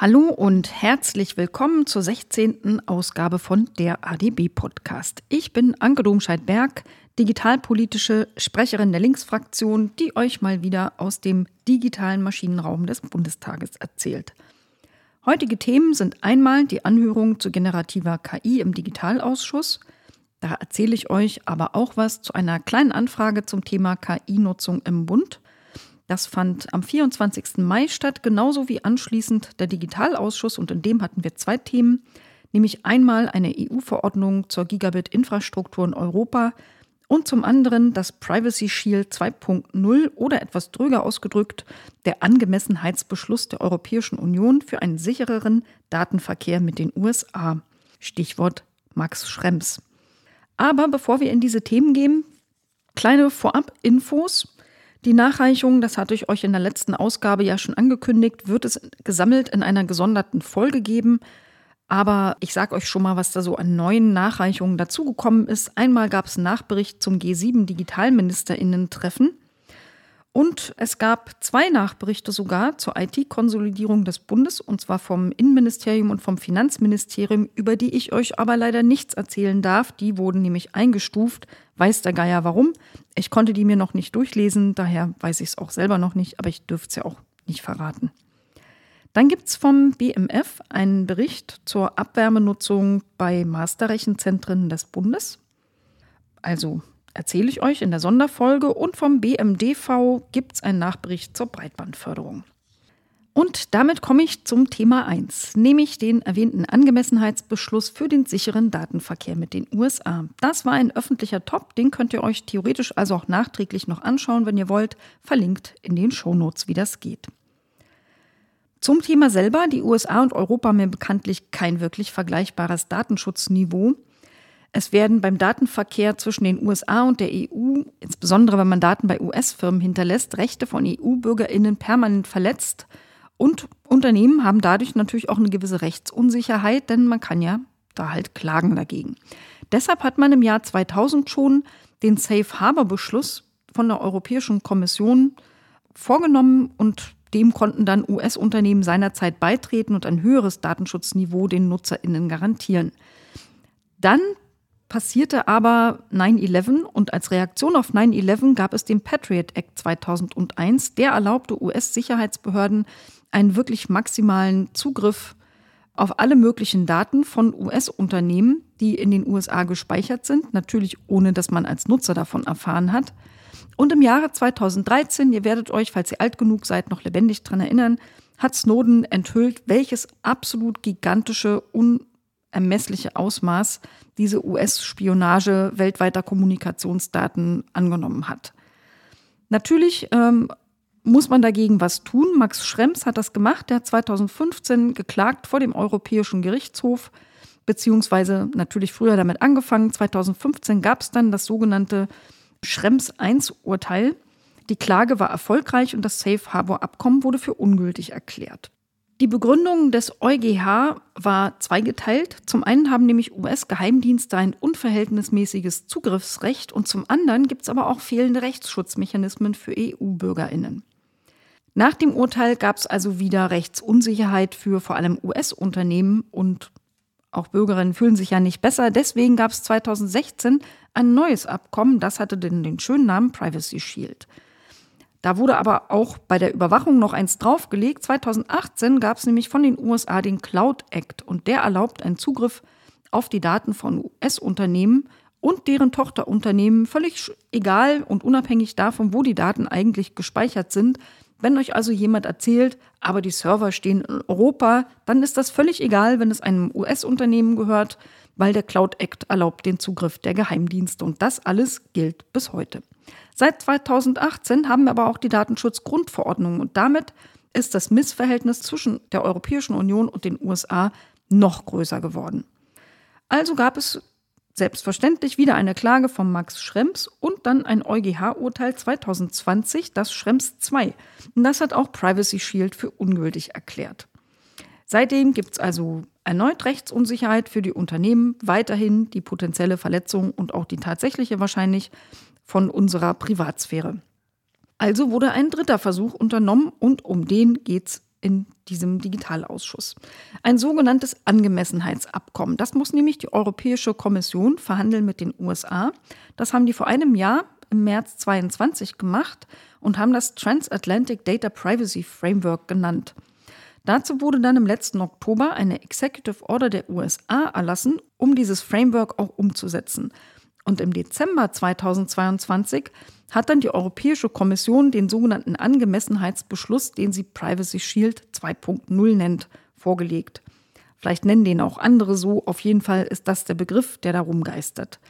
Hallo und herzlich willkommen zur 16. Ausgabe von der ADB Podcast. Ich bin Anke Domscheit-Berg, digitalpolitische Sprecherin der Linksfraktion, die euch mal wieder aus dem digitalen Maschinenraum des Bundestages erzählt. Heutige Themen sind einmal die Anhörung zu generativer KI im Digitalausschuss. Da erzähle ich euch aber auch was zu einer kleinen Anfrage zum Thema KI-Nutzung im Bund. Das fand am 24. Mai statt, genauso wie anschließend der Digitalausschuss und in dem hatten wir zwei Themen, nämlich einmal eine EU-Verordnung zur Gigabit-Infrastruktur in Europa und zum anderen das Privacy Shield 2.0 oder etwas dröger ausgedrückt der Angemessenheitsbeschluss der Europäischen Union für einen sichereren Datenverkehr mit den USA. Stichwort Max Schrems. Aber bevor wir in diese Themen gehen, kleine Vorab-Infos. Die Nachreichung, das hatte ich euch in der letzten Ausgabe ja schon angekündigt, wird es gesammelt in einer gesonderten Folge geben. Aber ich sage euch schon mal, was da so an neuen Nachreichungen dazugekommen ist. Einmal gab es einen Nachbericht zum G7 Digitalministerinnen-Treffen. Und es gab zwei Nachberichte sogar zur IT-Konsolidierung des Bundes, und zwar vom Innenministerium und vom Finanzministerium, über die ich euch aber leider nichts erzählen darf. Die wurden nämlich eingestuft. Weiß der Geier warum. Ich konnte die mir noch nicht durchlesen, daher weiß ich es auch selber noch nicht, aber ich dürfte es ja auch nicht verraten. Dann gibt es vom BMF einen Bericht zur Abwärmenutzung bei Masterrechenzentren des Bundes. Also erzähle ich euch in der Sonderfolge und vom BMDV gibt es einen Nachbericht zur Breitbandförderung. Und damit komme ich zum Thema 1, nämlich den erwähnten Angemessenheitsbeschluss für den sicheren Datenverkehr mit den USA. Das war ein öffentlicher Top, den könnt ihr euch theoretisch also auch nachträglich noch anschauen, wenn ihr wollt, verlinkt in den Shownotes, wie das geht. Zum Thema selber, die USA und Europa haben bekanntlich kein wirklich vergleichbares Datenschutzniveau. Es werden beim Datenverkehr zwischen den USA und der EU, insbesondere wenn man Daten bei US-Firmen hinterlässt, Rechte von EU-Bürgerinnen permanent verletzt. Und Unternehmen haben dadurch natürlich auch eine gewisse Rechtsunsicherheit, denn man kann ja da halt klagen dagegen. Deshalb hat man im Jahr 2000 schon den Safe Harbor Beschluss von der Europäischen Kommission vorgenommen und dem konnten dann US-Unternehmen seinerzeit beitreten und ein höheres Datenschutzniveau den NutzerInnen garantieren. Dann passierte aber 9-11 und als Reaktion auf 9-11 gab es den Patriot Act 2001. Der erlaubte US-Sicherheitsbehörden einen wirklich maximalen Zugriff auf alle möglichen Daten von US-Unternehmen, die in den USA gespeichert sind, natürlich ohne dass man als Nutzer davon erfahren hat. Und im Jahre 2013, ihr werdet euch, falls ihr alt genug seid, noch lebendig daran erinnern, hat Snowden enthüllt, welches absolut gigantische, unermessliche Ausmaß diese US-Spionage weltweiter Kommunikationsdaten angenommen hat. Natürlich ähm, muss man dagegen was tun. Max Schrems hat das gemacht. Der hat 2015 geklagt vor dem Europäischen Gerichtshof, beziehungsweise natürlich früher damit angefangen. 2015 gab es dann das sogenannte Schrems I-Urteil. Die Klage war erfolgreich und das Safe Harbor Abkommen wurde für ungültig erklärt. Die Begründung des EuGH war zweigeteilt. Zum einen haben nämlich US-Geheimdienste ein unverhältnismäßiges Zugriffsrecht und zum anderen gibt es aber auch fehlende Rechtsschutzmechanismen für EU-Bürgerinnen. Nach dem Urteil gab es also wieder Rechtsunsicherheit für vor allem US-Unternehmen und auch Bürgerinnen fühlen sich ja nicht besser. Deswegen gab es 2016 ein neues Abkommen, das hatte den, den schönen Namen Privacy Shield. Da wurde aber auch bei der Überwachung noch eins draufgelegt. 2018 gab es nämlich von den USA den Cloud Act und der erlaubt einen Zugriff auf die Daten von US-Unternehmen und deren Tochterunternehmen, völlig egal und unabhängig davon, wo die Daten eigentlich gespeichert sind. Wenn euch also jemand erzählt, aber die Server stehen in Europa, dann ist das völlig egal, wenn es einem US-Unternehmen gehört, weil der Cloud Act erlaubt den Zugriff der Geheimdienste und das alles gilt bis heute. Seit 2018 haben wir aber auch die Datenschutzgrundverordnung und damit ist das Missverhältnis zwischen der Europäischen Union und den USA noch größer geworden. Also gab es selbstverständlich wieder eine Klage von Max Schrems und dann ein EuGH-Urteil 2020, das Schrems 2. Und das hat auch Privacy Shield für ungültig erklärt. Seitdem gibt es also erneut Rechtsunsicherheit für die Unternehmen, weiterhin die potenzielle Verletzung und auch die tatsächliche wahrscheinlich von unserer Privatsphäre. Also wurde ein dritter Versuch unternommen und um den geht's in diesem Digitalausschuss. Ein sogenanntes Angemessenheitsabkommen. Das muss nämlich die Europäische Kommission verhandeln mit den USA. Das haben die vor einem Jahr im März 22 gemacht und haben das Transatlantic Data Privacy Framework genannt. Dazu wurde dann im letzten Oktober eine Executive Order der USA erlassen, um dieses Framework auch umzusetzen. Und im Dezember 2022 hat dann die Europäische Kommission den sogenannten Angemessenheitsbeschluss, den sie Privacy Shield 2.0 nennt, vorgelegt. Vielleicht nennen den auch andere so, auf jeden Fall ist das der Begriff, der darum geistert.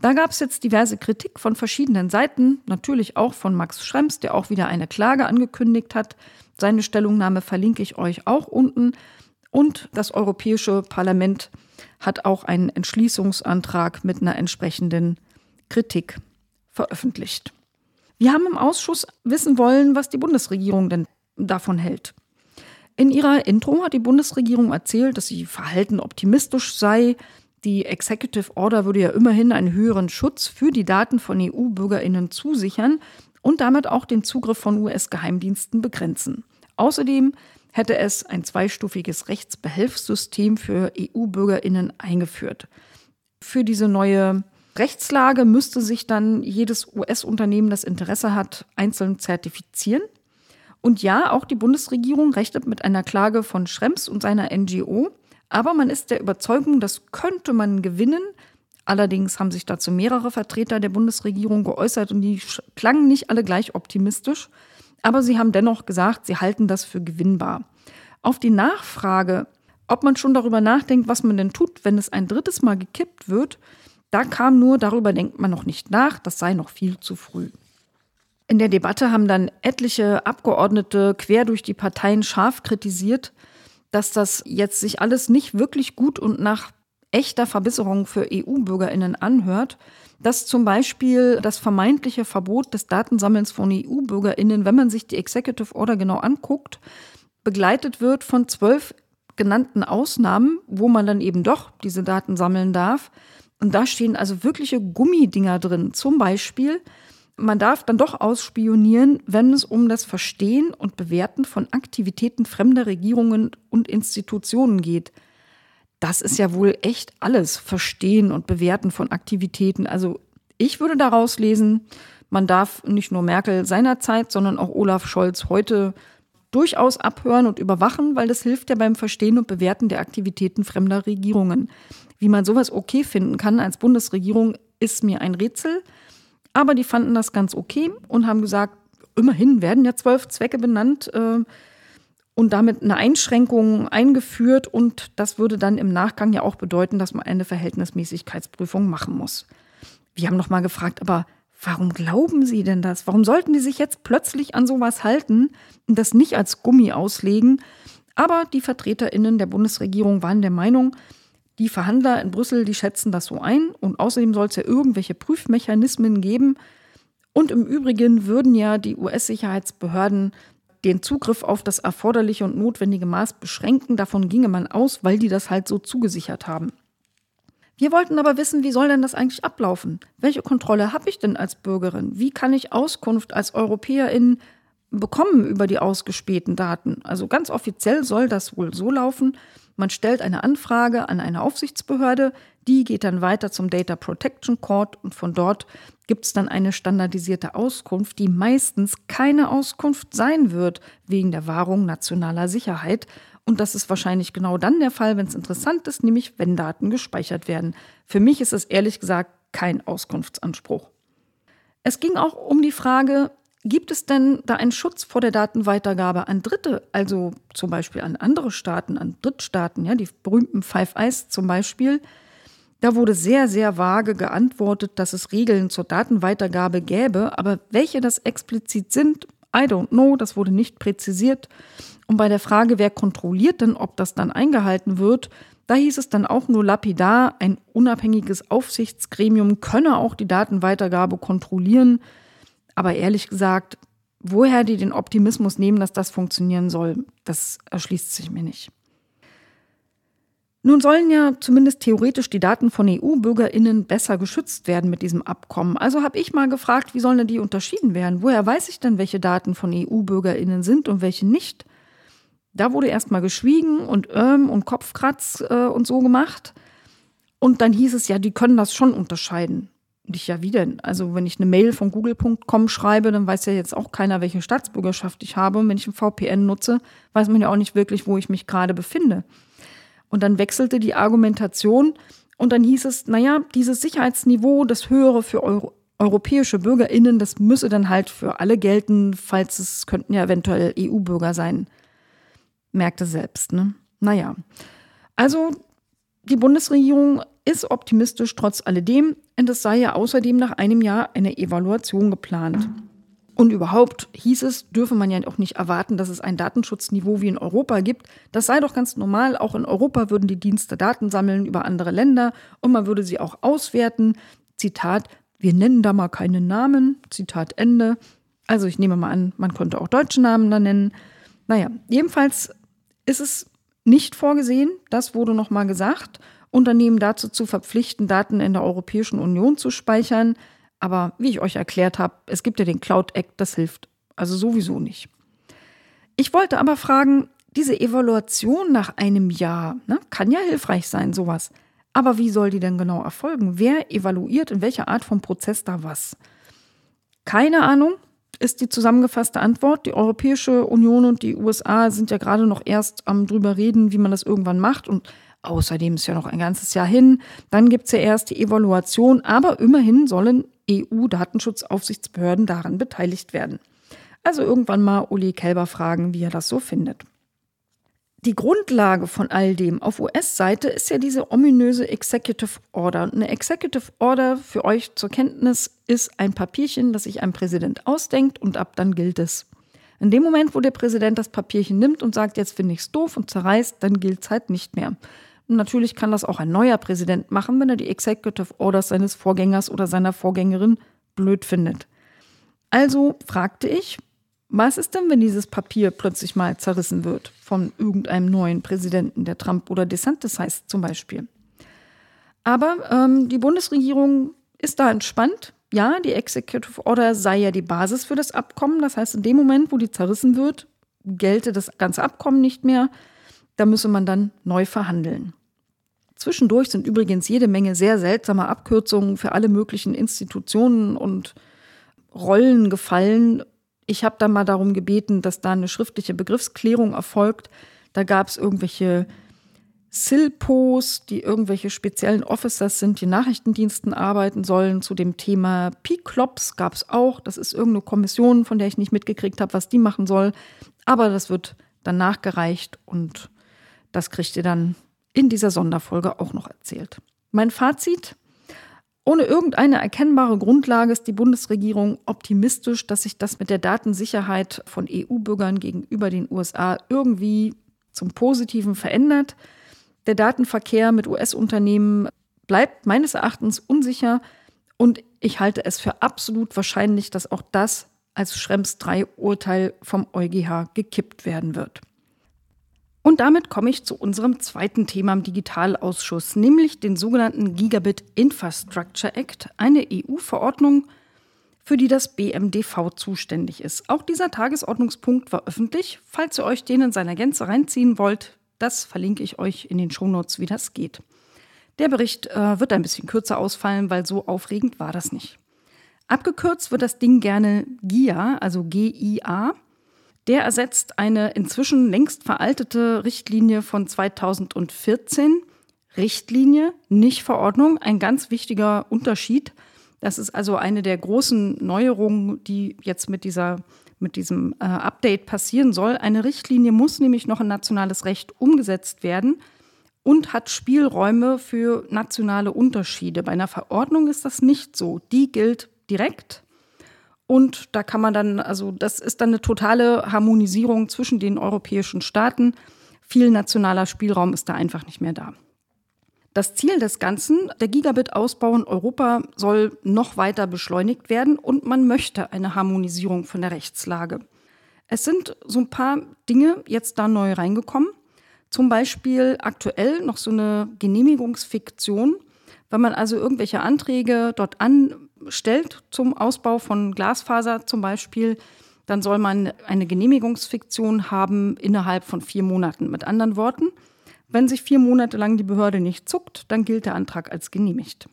Da gab es jetzt diverse Kritik von verschiedenen Seiten, natürlich auch von Max Schrems, der auch wieder eine Klage angekündigt hat. Seine Stellungnahme verlinke ich euch auch unten. Und das Europäische Parlament hat auch einen Entschließungsantrag mit einer entsprechenden Kritik veröffentlicht. Wir haben im Ausschuss wissen wollen, was die Bundesregierung denn davon hält. In ihrer Intro hat die Bundesregierung erzählt, dass sie verhalten optimistisch sei. Die Executive Order würde ja immerhin einen höheren Schutz für die Daten von EU-Bürgerinnen zusichern und damit auch den Zugriff von US-Geheimdiensten begrenzen. Außerdem hätte es ein zweistufiges Rechtsbehelfssystem für EU-Bürgerinnen eingeführt. Für diese neue Rechtslage müsste sich dann jedes US-Unternehmen, das Interesse hat, einzeln zertifizieren. Und ja, auch die Bundesregierung rechnet mit einer Klage von Schrems und seiner NGO. Aber man ist der Überzeugung, das könnte man gewinnen. Allerdings haben sich dazu mehrere Vertreter der Bundesregierung geäußert und die klangen nicht alle gleich optimistisch. Aber sie haben dennoch gesagt, sie halten das für gewinnbar. Auf die Nachfrage, ob man schon darüber nachdenkt, was man denn tut, wenn es ein drittes Mal gekippt wird, da kam nur, darüber denkt man noch nicht nach, das sei noch viel zu früh. In der Debatte haben dann etliche Abgeordnete quer durch die Parteien scharf kritisiert, dass das jetzt sich alles nicht wirklich gut und nach echter Verbesserung für EU-Bürgerinnen anhört, dass zum Beispiel das vermeintliche Verbot des Datensammelns von EU-Bürgerinnen, wenn man sich die Executive Order genau anguckt, begleitet wird von zwölf genannten Ausnahmen, wo man dann eben doch diese Daten sammeln darf. Und da stehen also wirkliche Gummidinger drin. Zum Beispiel, man darf dann doch ausspionieren, wenn es um das Verstehen und Bewerten von Aktivitäten fremder Regierungen und Institutionen geht. Das ist ja wohl echt alles, Verstehen und Bewerten von Aktivitäten. Also ich würde daraus lesen, man darf nicht nur Merkel seinerzeit, sondern auch Olaf Scholz heute durchaus abhören und überwachen, weil das hilft ja beim Verstehen und Bewerten der Aktivitäten fremder Regierungen. Wie man sowas okay finden kann als Bundesregierung, ist mir ein Rätsel. Aber die fanden das ganz okay und haben gesagt, immerhin werden ja zwölf Zwecke benannt äh, und damit eine Einschränkung eingeführt. Und das würde dann im Nachgang ja auch bedeuten, dass man eine Verhältnismäßigkeitsprüfung machen muss. Wir haben nochmal gefragt, aber warum glauben Sie denn das? Warum sollten die sich jetzt plötzlich an sowas halten und das nicht als Gummi auslegen? Aber die VertreterInnen der Bundesregierung waren der Meinung, die Verhandler in Brüssel, die schätzen das so ein. Und außerdem soll es ja irgendwelche Prüfmechanismen geben. Und im Übrigen würden ja die US-Sicherheitsbehörden den Zugriff auf das erforderliche und notwendige Maß beschränken. Davon ginge man aus, weil die das halt so zugesichert haben. Wir wollten aber wissen, wie soll denn das eigentlich ablaufen? Welche Kontrolle habe ich denn als Bürgerin? Wie kann ich Auskunft als Europäerin bekommen über die ausgespähten Daten? Also ganz offiziell soll das wohl so laufen, man stellt eine Anfrage an eine Aufsichtsbehörde, die geht dann weiter zum Data Protection Court und von dort gibt es dann eine standardisierte Auskunft, die meistens keine Auskunft sein wird wegen der Wahrung nationaler Sicherheit. Und das ist wahrscheinlich genau dann der Fall, wenn es interessant ist, nämlich wenn Daten gespeichert werden. Für mich ist es ehrlich gesagt kein Auskunftsanspruch. Es ging auch um die Frage, Gibt es denn da einen Schutz vor der Datenweitergabe an Dritte, also zum Beispiel an andere Staaten, an Drittstaaten, ja, die berühmten Five Eyes zum Beispiel? Da wurde sehr, sehr vage geantwortet, dass es Regeln zur Datenweitergabe gäbe, aber welche das explizit sind, I don't know, das wurde nicht präzisiert. Und bei der Frage, wer kontrolliert denn, ob das dann eingehalten wird, da hieß es dann auch nur lapidar, ein unabhängiges Aufsichtsgremium könne auch die Datenweitergabe kontrollieren. Aber ehrlich gesagt, woher die den Optimismus nehmen, dass das funktionieren soll, das erschließt sich mir nicht. Nun sollen ja zumindest theoretisch die Daten von EU-Bürgerinnen besser geschützt werden mit diesem Abkommen. Also habe ich mal gefragt, wie sollen denn die unterschieden werden? Woher weiß ich denn, welche Daten von EU-Bürgerinnen sind und welche nicht? Da wurde erstmal geschwiegen und ähm und Kopfkratz äh, und so gemacht. Und dann hieß es ja, die können das schon unterscheiden. Und ich, ja, wie denn? Also, wenn ich eine Mail von google.com schreibe, dann weiß ja jetzt auch keiner, welche Staatsbürgerschaft ich habe. Und wenn ich ein VPN nutze, weiß man ja auch nicht wirklich, wo ich mich gerade befinde. Und dann wechselte die Argumentation und dann hieß es, naja, dieses Sicherheitsniveau, das höhere für Euro europäische BürgerInnen, das müsse dann halt für alle gelten, falls es könnten ja eventuell EU-Bürger sein. Merkte selbst, ne? Naja. Also, die Bundesregierung ist optimistisch trotz alledem und es sei ja außerdem nach einem Jahr eine Evaluation geplant. Und überhaupt hieß es, dürfe man ja auch nicht erwarten, dass es ein Datenschutzniveau wie in Europa gibt. Das sei doch ganz normal. Auch in Europa würden die Dienste Daten sammeln über andere Länder und man würde sie auch auswerten. Zitat, wir nennen da mal keine Namen. Zitat Ende. Also ich nehme mal an, man konnte auch deutsche Namen da nennen. Naja, jedenfalls ist es nicht vorgesehen, das wurde nochmal gesagt, Unternehmen dazu zu verpflichten, Daten in der Europäischen Union zu speichern. Aber wie ich euch erklärt habe, es gibt ja den Cloud Act, das hilft also sowieso nicht. Ich wollte aber fragen, diese Evaluation nach einem Jahr ne, kann ja hilfreich sein, sowas. Aber wie soll die denn genau erfolgen? Wer evaluiert in welcher Art von Prozess da was? Keine Ahnung, ist die zusammengefasste Antwort. Die Europäische Union und die USA sind ja gerade noch erst am drüber reden, wie man das irgendwann macht. Und außerdem ist ja noch ein ganzes Jahr hin. Dann gibt es ja erst die Evaluation. Aber immerhin sollen EU-Datenschutzaufsichtsbehörden daran beteiligt werden. Also irgendwann mal Uli Kelber fragen, wie er das so findet. Die Grundlage von all dem auf US-Seite ist ja diese ominöse Executive Order. Eine Executive Order für euch zur Kenntnis ist ein Papierchen, das sich ein Präsident ausdenkt und ab dann gilt es. In dem Moment, wo der Präsident das Papierchen nimmt und sagt, jetzt finde ich es doof und zerreißt, dann gilt es halt nicht mehr. Natürlich kann das auch ein neuer Präsident machen, wenn er die Executive Orders seines Vorgängers oder seiner Vorgängerin blöd findet. Also fragte ich, was ist denn, wenn dieses Papier plötzlich mal zerrissen wird von irgendeinem neuen Präsidenten, der Trump oder DeSantis heißt zum Beispiel? Aber ähm, die Bundesregierung ist da entspannt. Ja, die Executive Order sei ja die Basis für das Abkommen. Das heißt, in dem Moment, wo die zerrissen wird, gelte das ganze Abkommen nicht mehr. Da müsse man dann neu verhandeln. Zwischendurch sind übrigens jede Menge sehr seltsamer Abkürzungen für alle möglichen Institutionen und Rollen gefallen, ich habe dann mal darum gebeten, dass da eine schriftliche Begriffsklärung erfolgt. Da gab es irgendwelche SILPOs, die irgendwelche speziellen Officers sind, die Nachrichtendiensten arbeiten sollen. Zu dem Thema PCLOPS gab es auch. Das ist irgendeine Kommission, von der ich nicht mitgekriegt habe, was die machen soll. Aber das wird dann nachgereicht und das kriegt ihr dann in dieser Sonderfolge auch noch erzählt. Mein Fazit, ohne irgendeine erkennbare Grundlage ist die Bundesregierung optimistisch, dass sich das mit der Datensicherheit von EU-Bürgern gegenüber den USA irgendwie zum Positiven verändert. Der Datenverkehr mit US-Unternehmen bleibt meines Erachtens unsicher und ich halte es für absolut wahrscheinlich, dass auch das als Schrems 3 Urteil vom EuGH gekippt werden wird. Und damit komme ich zu unserem zweiten Thema im Digitalausschuss, nämlich den sogenannten Gigabit Infrastructure Act, eine EU-Verordnung, für die das BMDV zuständig ist. Auch dieser Tagesordnungspunkt war öffentlich. Falls ihr euch den in seiner Gänze reinziehen wollt, das verlinke ich euch in den Shownotes, wie das geht. Der Bericht äh, wird ein bisschen kürzer ausfallen, weil so aufregend war das nicht. Abgekürzt wird das Ding gerne GIA, also G-I-A. Der ersetzt eine inzwischen längst veraltete Richtlinie von 2014. Richtlinie, nicht Verordnung, ein ganz wichtiger Unterschied. Das ist also eine der großen Neuerungen, die jetzt mit, dieser, mit diesem äh, Update passieren soll. Eine Richtlinie muss nämlich noch in nationales Recht umgesetzt werden und hat Spielräume für nationale Unterschiede. Bei einer Verordnung ist das nicht so. Die gilt direkt und da kann man dann, also das ist dann eine totale Harmonisierung zwischen den europäischen Staaten. Viel nationaler Spielraum ist da einfach nicht mehr da. Das Ziel des Ganzen, der Gigabit-Ausbau in Europa soll noch weiter beschleunigt werden und man möchte eine Harmonisierung von der Rechtslage. Es sind so ein paar Dinge jetzt da neu reingekommen. Zum Beispiel aktuell noch so eine Genehmigungsfiktion. Wenn man also irgendwelche Anträge dort an stellt zum Ausbau von Glasfaser zum Beispiel, dann soll man eine Genehmigungsfiktion haben innerhalb von vier Monaten. Mit anderen Worten, wenn sich vier Monate lang die Behörde nicht zuckt, dann gilt der Antrag als genehmigt.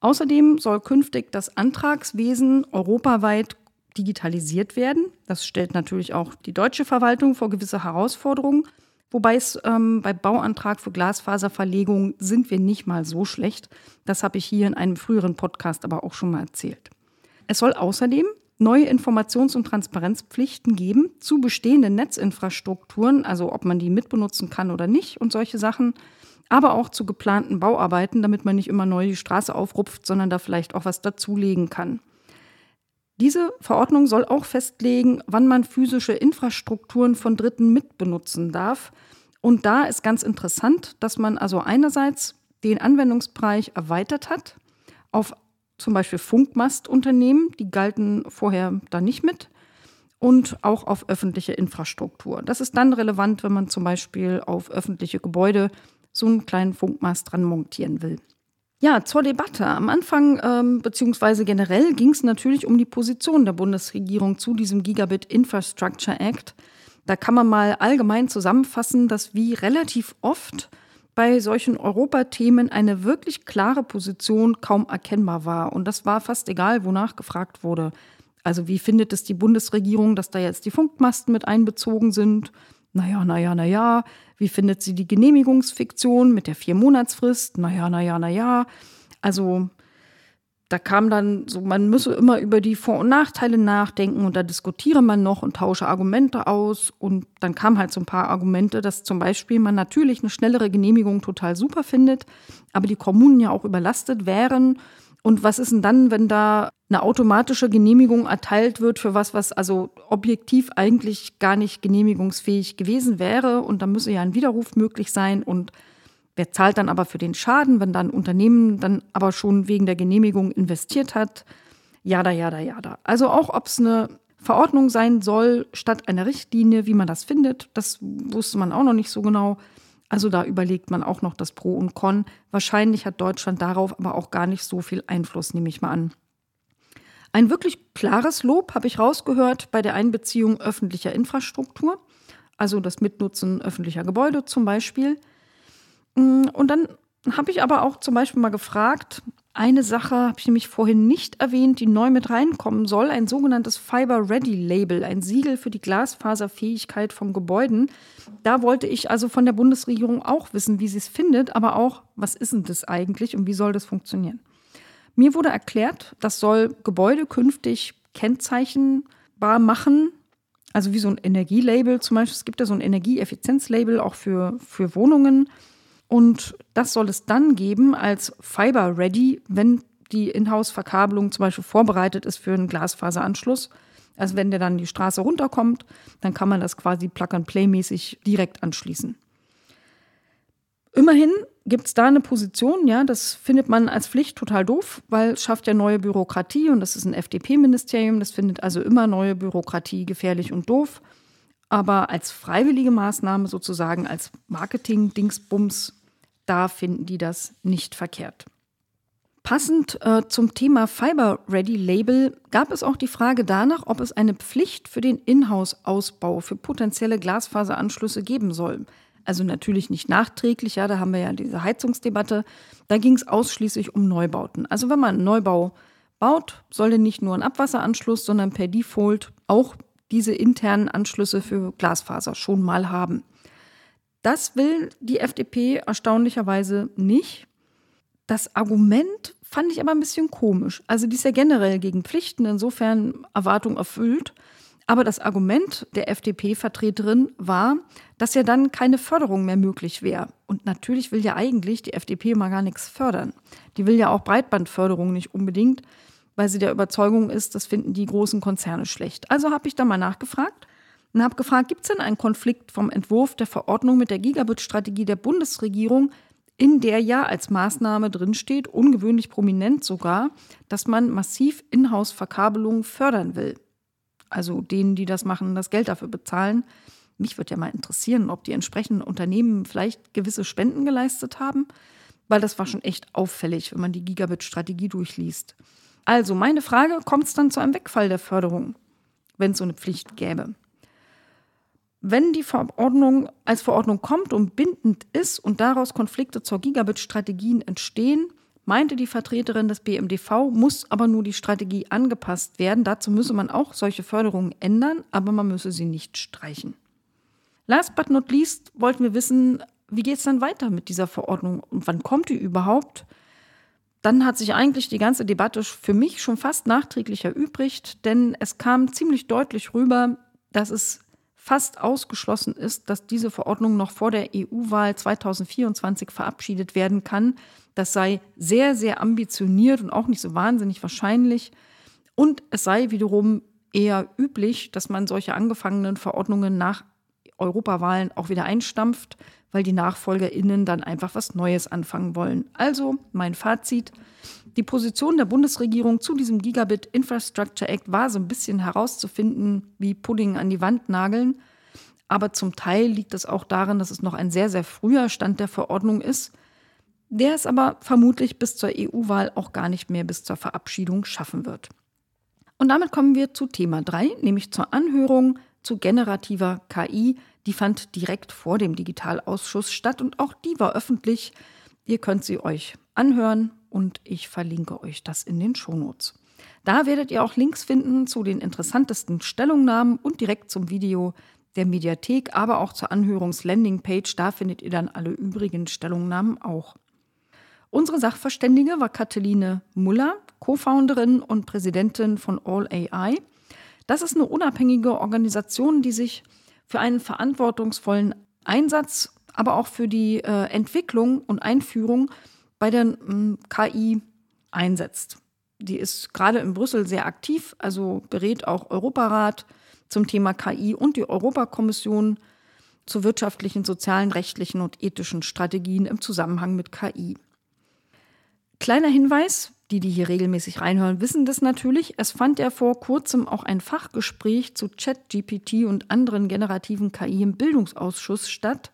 Außerdem soll künftig das Antragswesen europaweit digitalisiert werden. Das stellt natürlich auch die deutsche Verwaltung vor gewisse Herausforderungen. Wobei es ähm, bei Bauantrag für Glasfaserverlegung sind wir nicht mal so schlecht. Das habe ich hier in einem früheren Podcast aber auch schon mal erzählt. Es soll außerdem neue Informations- und Transparenzpflichten geben zu bestehenden Netzinfrastrukturen, also ob man die mitbenutzen kann oder nicht und solche Sachen, aber auch zu geplanten Bauarbeiten, damit man nicht immer neu die Straße aufrupft, sondern da vielleicht auch was dazulegen kann. Diese Verordnung soll auch festlegen, wann man physische Infrastrukturen von Dritten mitbenutzen darf. Und da ist ganz interessant, dass man also einerseits den Anwendungsbereich erweitert hat auf zum Beispiel Funkmastunternehmen, die galten vorher da nicht mit, und auch auf öffentliche Infrastruktur. Das ist dann relevant, wenn man zum Beispiel auf öffentliche Gebäude so einen kleinen Funkmast dran montieren will. Ja, zur Debatte. Am Anfang ähm, beziehungsweise generell ging es natürlich um die Position der Bundesregierung zu diesem Gigabit Infrastructure Act. Da kann man mal allgemein zusammenfassen, dass wie relativ oft bei solchen Europathemen eine wirklich klare Position kaum erkennbar war. Und das war fast egal, wonach gefragt wurde. Also wie findet es die Bundesregierung, dass da jetzt die Funkmasten mit einbezogen sind? Naja, naja, naja. Wie findet sie die Genehmigungsfiktion mit der Vier-Monatsfrist? Naja, naja, naja. Also da kam dann so, man müsse immer über die Vor- und Nachteile nachdenken und da diskutiere man noch und tausche Argumente aus. Und dann kamen halt so ein paar Argumente, dass zum Beispiel man natürlich eine schnellere Genehmigung total super findet, aber die Kommunen ja auch überlastet wären. Und was ist denn dann, wenn da eine automatische Genehmigung erteilt wird für was, was also objektiv eigentlich gar nicht genehmigungsfähig gewesen wäre? Und da müsse ja ein Widerruf möglich sein und Wer zahlt dann aber für den Schaden, wenn dann ein Unternehmen dann aber schon wegen der Genehmigung investiert hat? Jada, jada, jada. Also auch, ob es eine Verordnung sein soll statt einer Richtlinie, wie man das findet, das wusste man auch noch nicht so genau. Also da überlegt man auch noch das Pro und Con. Wahrscheinlich hat Deutschland darauf aber auch gar nicht so viel Einfluss, nehme ich mal an. Ein wirklich klares Lob habe ich rausgehört bei der Einbeziehung öffentlicher Infrastruktur, also das Mitnutzen öffentlicher Gebäude zum Beispiel. Mm, und dann habe ich aber auch zum Beispiel mal gefragt, eine Sache habe ich nämlich vorhin nicht erwähnt, die neu mit reinkommen soll, ein sogenanntes Fiber Ready Label, ein Siegel für die Glasfaserfähigkeit von Gebäuden. Da wollte ich also von der Bundesregierung auch wissen, wie sie es findet, aber auch, was ist denn das eigentlich und wie soll das funktionieren? Mir wurde erklärt, das soll Gebäude künftig kennzeichenbar machen, also wie so ein Energielabel zum Beispiel. Es gibt ja so ein Energieeffizienzlabel auch für, für Wohnungen und das soll es dann geben als Fiber Ready, wenn die Inhouse-Verkabelung zum Beispiel vorbereitet ist für einen Glasfaseranschluss. Also wenn der dann die Straße runterkommt, dann kann man das quasi Plug-and-Play-mäßig direkt anschließen. Immerhin gibt es da eine Position, ja, das findet man als Pflicht total doof, weil es schafft ja neue Bürokratie und das ist ein FDP-Ministerium, das findet also immer neue Bürokratie gefährlich und doof. Aber als freiwillige Maßnahme sozusagen, als Marketing-Dingsbums da finden die das nicht verkehrt. Passend äh, zum Thema Fiber Ready Label gab es auch die Frage danach, ob es eine Pflicht für den Inhouse-Ausbau für potenzielle Glasfaseranschlüsse geben soll. Also natürlich nicht nachträglich, ja, da haben wir ja diese Heizungsdebatte. Da ging es ausschließlich um Neubauten. Also wenn man einen Neubau baut, soll der nicht nur ein Abwasseranschluss, sondern per Default auch diese internen Anschlüsse für Glasfaser schon mal haben. Das will die FDP erstaunlicherweise nicht. Das Argument fand ich aber ein bisschen komisch. Also die ist ja generell gegen Pflichten, insofern Erwartung erfüllt. Aber das Argument der FDP-Vertreterin war, dass ja dann keine Förderung mehr möglich wäre. Und natürlich will ja eigentlich die FDP mal gar nichts fördern. Die will ja auch Breitbandförderung nicht unbedingt, weil sie der Überzeugung ist, das finden die großen Konzerne schlecht. Also habe ich da mal nachgefragt und habe gefragt, gibt es denn einen Konflikt vom Entwurf der Verordnung mit der Gigabit-Strategie der Bundesregierung, in der ja als Maßnahme drinsteht, ungewöhnlich prominent sogar, dass man massiv Inhouse-Verkabelungen fördern will. Also denen, die das machen, das Geld dafür bezahlen. Mich würde ja mal interessieren, ob die entsprechenden Unternehmen vielleicht gewisse Spenden geleistet haben, weil das war schon echt auffällig, wenn man die Gigabit-Strategie durchliest. Also meine Frage, kommt es dann zu einem Wegfall der Förderung? wenn es so eine Pflicht gäbe. Wenn die Verordnung als Verordnung kommt und bindend ist und daraus Konflikte zur Gigabit-Strategien entstehen, meinte die Vertreterin des BMDV, muss aber nur die Strategie angepasst werden. Dazu müsse man auch solche Förderungen ändern, aber man müsse sie nicht streichen. Last but not least wollten wir wissen, wie geht es dann weiter mit dieser Verordnung und wann kommt die überhaupt? Dann hat sich eigentlich die ganze Debatte für mich schon fast nachträglich erübrigt, denn es kam ziemlich deutlich rüber, dass es fast ausgeschlossen ist, dass diese Verordnung noch vor der EU-Wahl 2024 verabschiedet werden kann. Das sei sehr, sehr ambitioniert und auch nicht so wahnsinnig wahrscheinlich. Und es sei wiederum eher üblich, dass man solche angefangenen Verordnungen nach Europawahlen auch wieder einstampft, weil die NachfolgerInnen dann einfach was Neues anfangen wollen. Also mein Fazit. Die Position der Bundesregierung zu diesem Gigabit Infrastructure Act war so ein bisschen herauszufinden wie Pudding an die Wand nageln. Aber zum Teil liegt es auch darin, dass es noch ein sehr, sehr früher Stand der Verordnung ist, der es aber vermutlich bis zur EU-Wahl auch gar nicht mehr bis zur Verabschiedung schaffen wird. Und damit kommen wir zu Thema 3, nämlich zur Anhörung zu generativer KI die fand direkt vor dem Digitalausschuss statt und auch die war öffentlich. Ihr könnt sie euch anhören und ich verlinke euch das in den Shownotes. Da werdet ihr auch Links finden zu den interessantesten Stellungnahmen und direkt zum Video der Mediathek, aber auch zur Anhörungs-Landingpage. Da findet ihr dann alle übrigen Stellungnahmen auch. Unsere Sachverständige war Katheline Muller, Co-Founderin und Präsidentin von All AI. Das ist eine unabhängige Organisation, die sich für einen verantwortungsvollen Einsatz, aber auch für die äh, Entwicklung und Einführung bei der ähm, KI einsetzt. Die ist gerade in Brüssel sehr aktiv, also berät auch Europarat zum Thema KI und die Europakommission zu wirtschaftlichen, sozialen, rechtlichen und ethischen Strategien im Zusammenhang mit KI. Kleiner Hinweis, die, die hier regelmäßig reinhören, wissen das natürlich. Es fand ja vor kurzem auch ein Fachgespräch zu ChatGPT und anderen generativen KI im Bildungsausschuss statt.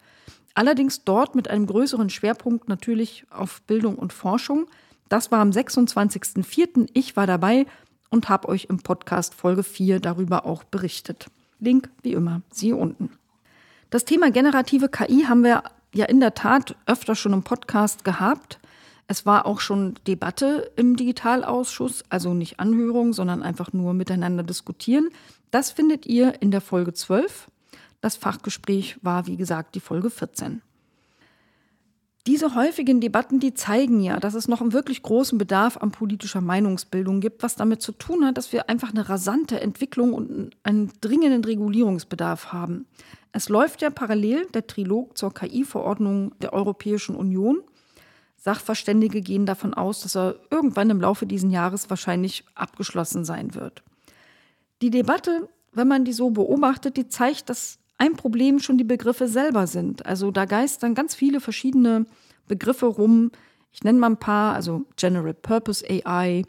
Allerdings dort mit einem größeren Schwerpunkt natürlich auf Bildung und Forschung. Das war am 26.04. Ich war dabei und habe euch im Podcast Folge 4 darüber auch berichtet. Link wie immer, siehe unten. Das Thema generative KI haben wir ja in der Tat öfter schon im Podcast gehabt. Es war auch schon Debatte im Digitalausschuss, also nicht Anhörung, sondern einfach nur miteinander diskutieren. Das findet ihr in der Folge 12. Das Fachgespräch war, wie gesagt, die Folge 14. Diese häufigen Debatten, die zeigen ja, dass es noch einen wirklich großen Bedarf an politischer Meinungsbildung gibt, was damit zu tun hat, dass wir einfach eine rasante Entwicklung und einen dringenden Regulierungsbedarf haben. Es läuft ja parallel der Trilog zur KI-Verordnung der Europäischen Union. Sachverständige gehen davon aus, dass er irgendwann im Laufe dieses Jahres wahrscheinlich abgeschlossen sein wird. Die Debatte, wenn man die so beobachtet, die zeigt, dass ein Problem schon die Begriffe selber sind. Also da geistern ganz viele verschiedene Begriffe rum. Ich nenne mal ein paar, also General Purpose AI,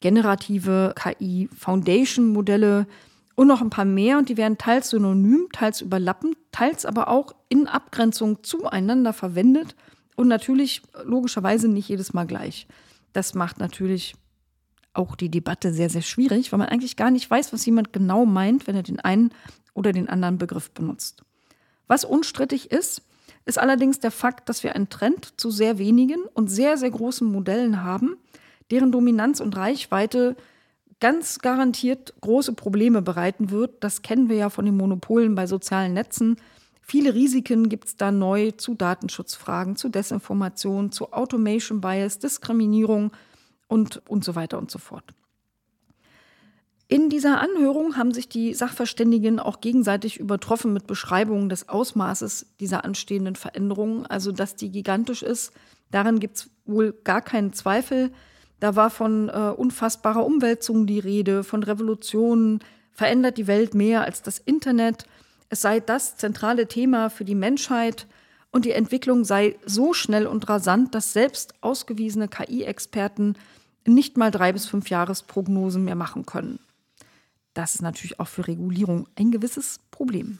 generative KI, Foundation-Modelle und noch ein paar mehr. Und die werden teils synonym, teils überlappend, teils aber auch in Abgrenzung zueinander verwendet und natürlich, logischerweise nicht jedes Mal gleich. Das macht natürlich auch die Debatte sehr, sehr schwierig, weil man eigentlich gar nicht weiß, was jemand genau meint, wenn er den einen oder den anderen Begriff benutzt. Was unstrittig ist, ist allerdings der Fakt, dass wir einen Trend zu sehr wenigen und sehr, sehr großen Modellen haben, deren Dominanz und Reichweite ganz garantiert große Probleme bereiten wird. Das kennen wir ja von den Monopolen bei sozialen Netzen. Viele Risiken gibt es da neu zu Datenschutzfragen, zu Desinformation, zu Automation Bias, Diskriminierung und, und so weiter und so fort. In dieser Anhörung haben sich die Sachverständigen auch gegenseitig übertroffen mit Beschreibungen des Ausmaßes dieser anstehenden Veränderungen, also dass die gigantisch ist. Daran gibt es wohl gar keinen Zweifel. Da war von äh, unfassbarer Umwälzung die Rede, von Revolutionen, verändert die Welt mehr als das Internet es sei das zentrale Thema für die Menschheit und die Entwicklung sei so schnell und rasant, dass selbst ausgewiesene KI-Experten nicht mal drei bis fünf Jahresprognosen mehr machen können. Das ist natürlich auch für Regulierung ein gewisses Problem.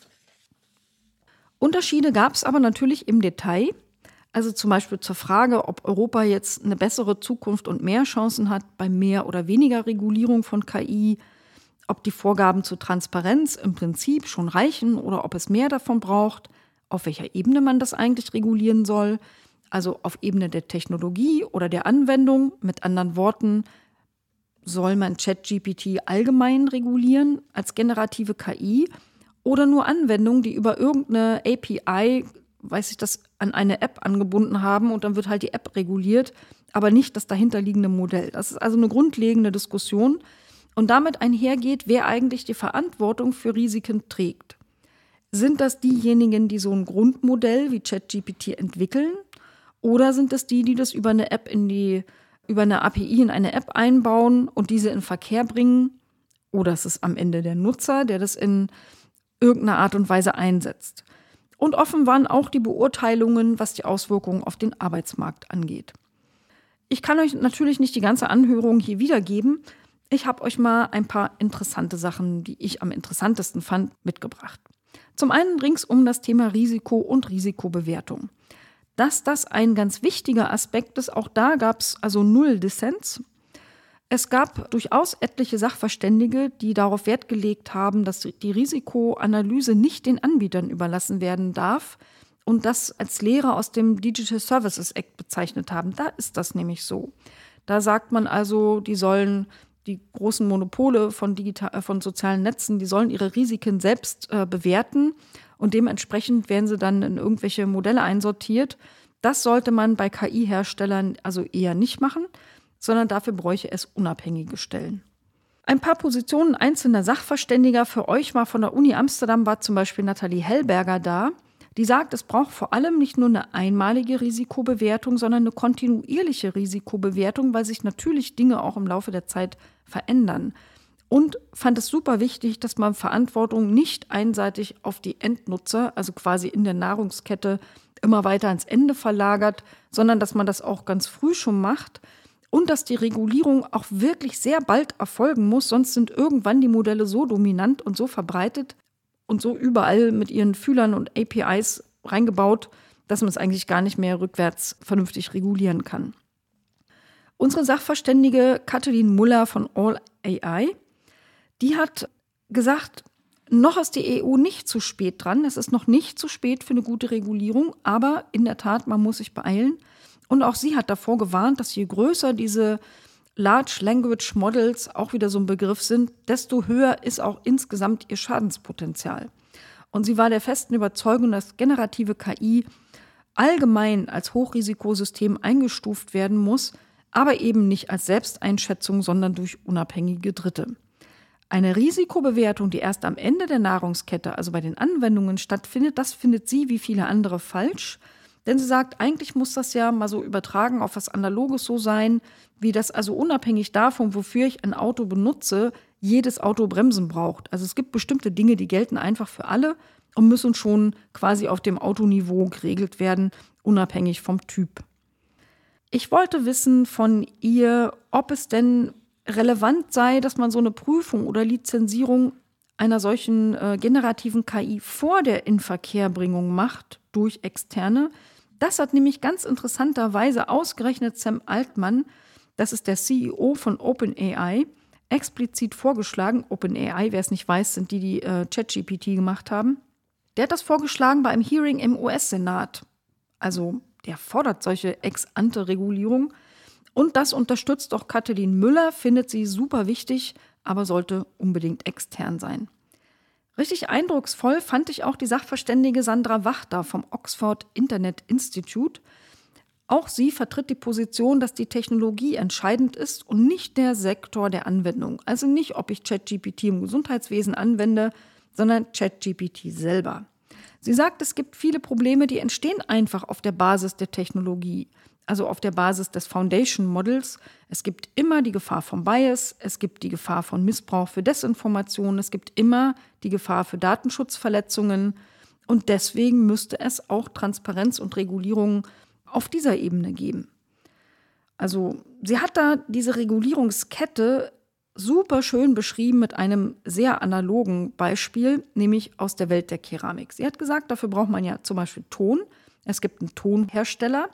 Unterschiede gab es aber natürlich im Detail. Also zum Beispiel zur Frage, ob Europa jetzt eine bessere Zukunft und mehr Chancen hat bei mehr oder weniger Regulierung von KI, ob die Vorgaben zur Transparenz im Prinzip schon reichen oder ob es mehr davon braucht, auf welcher Ebene man das eigentlich regulieren soll, also auf Ebene der Technologie oder der Anwendung. Mit anderen Worten, soll man ChatGPT allgemein regulieren als generative KI oder nur Anwendungen, die über irgendeine API, weiß ich das, an eine App angebunden haben und dann wird halt die App reguliert, aber nicht das dahinterliegende Modell. Das ist also eine grundlegende Diskussion und damit einhergeht, wer eigentlich die Verantwortung für Risiken trägt. Sind das diejenigen, die so ein Grundmodell wie ChatGPT entwickeln? Oder sind es die, die das über eine App in die, über eine API in eine App einbauen und diese in Verkehr bringen? Oder ist es am Ende der Nutzer, der das in irgendeiner Art und Weise einsetzt? Und offen waren auch die Beurteilungen, was die Auswirkungen auf den Arbeitsmarkt angeht. Ich kann euch natürlich nicht die ganze Anhörung hier wiedergeben. Ich habe euch mal ein paar interessante Sachen, die ich am interessantesten fand, mitgebracht. Zum einen rings um das Thema Risiko und Risikobewertung. Dass das ein ganz wichtiger Aspekt ist, auch da gab es also null Dissens. Es gab durchaus etliche Sachverständige, die darauf Wert gelegt haben, dass die Risikoanalyse nicht den Anbietern überlassen werden darf und das als Lehre aus dem Digital Services Act bezeichnet haben. Da ist das nämlich so. Da sagt man also, die sollen die großen Monopole von, digital, äh, von sozialen Netzen, die sollen ihre Risiken selbst äh, bewerten und dementsprechend werden sie dann in irgendwelche Modelle einsortiert. Das sollte man bei KI-Herstellern also eher nicht machen, sondern dafür bräuche es unabhängige Stellen. Ein paar Positionen einzelner Sachverständiger für euch mal von der Uni Amsterdam war zum Beispiel Nathalie Hellberger da. Die sagt, es braucht vor allem nicht nur eine einmalige Risikobewertung, sondern eine kontinuierliche Risikobewertung, weil sich natürlich Dinge auch im Laufe der Zeit verändern. Und fand es super wichtig, dass man Verantwortung nicht einseitig auf die Endnutzer, also quasi in der Nahrungskette, immer weiter ans Ende verlagert, sondern dass man das auch ganz früh schon macht und dass die Regulierung auch wirklich sehr bald erfolgen muss, sonst sind irgendwann die Modelle so dominant und so verbreitet und so überall mit ihren Fühlern und APIs reingebaut, dass man es eigentlich gar nicht mehr rückwärts vernünftig regulieren kann. Unsere Sachverständige Kathleen Muller von All AI, die hat gesagt, noch ist die EU nicht zu spät dran. Es ist noch nicht zu spät für eine gute Regulierung, aber in der Tat, man muss sich beeilen. Und auch sie hat davor gewarnt, dass je größer diese Large Language Models auch wieder so ein Begriff sind, desto höher ist auch insgesamt ihr Schadenspotenzial. Und sie war der festen Überzeugung, dass generative KI allgemein als Hochrisikosystem eingestuft werden muss, aber eben nicht als Selbsteinschätzung, sondern durch unabhängige Dritte. Eine Risikobewertung, die erst am Ende der Nahrungskette, also bei den Anwendungen stattfindet, das findet sie wie viele andere falsch. Denn sie sagt, eigentlich muss das ja mal so übertragen auf was Analoges so sein, wie das also unabhängig davon, wofür ich ein Auto benutze, jedes Auto Bremsen braucht. Also es gibt bestimmte Dinge, die gelten einfach für alle und müssen schon quasi auf dem Autoniveau geregelt werden, unabhängig vom Typ. Ich wollte wissen von ihr, ob es denn relevant sei, dass man so eine Prüfung oder Lizenzierung einer solchen äh, generativen KI vor der Inverkehrbringung macht durch Externe, das hat nämlich ganz interessanterweise ausgerechnet Sam Altman, das ist der CEO von OpenAI, explizit vorgeschlagen. OpenAI, wer es nicht weiß, sind die, die äh, ChatGPT gemacht haben. Der hat das vorgeschlagen bei einem Hearing im US-Senat. Also der fordert solche Ex-ante-Regulierung. Und das unterstützt auch Kathleen Müller, findet sie super wichtig, aber sollte unbedingt extern sein. Richtig eindrucksvoll fand ich auch die Sachverständige Sandra Wachter vom Oxford Internet Institute. Auch sie vertritt die Position, dass die Technologie entscheidend ist und nicht der Sektor der Anwendung. Also nicht, ob ich ChatGPT im Gesundheitswesen anwende, sondern ChatGPT selber. Sie sagt, es gibt viele Probleme, die entstehen einfach auf der Basis der Technologie also auf der Basis des Foundation Models. Es gibt immer die Gefahr von Bias, es gibt die Gefahr von Missbrauch für Desinformation, es gibt immer die Gefahr für Datenschutzverletzungen. Und deswegen müsste es auch Transparenz und Regulierung auf dieser Ebene geben. Also sie hat da diese Regulierungskette super schön beschrieben mit einem sehr analogen Beispiel, nämlich aus der Welt der Keramik. Sie hat gesagt, dafür braucht man ja zum Beispiel Ton. Es gibt einen Tonhersteller,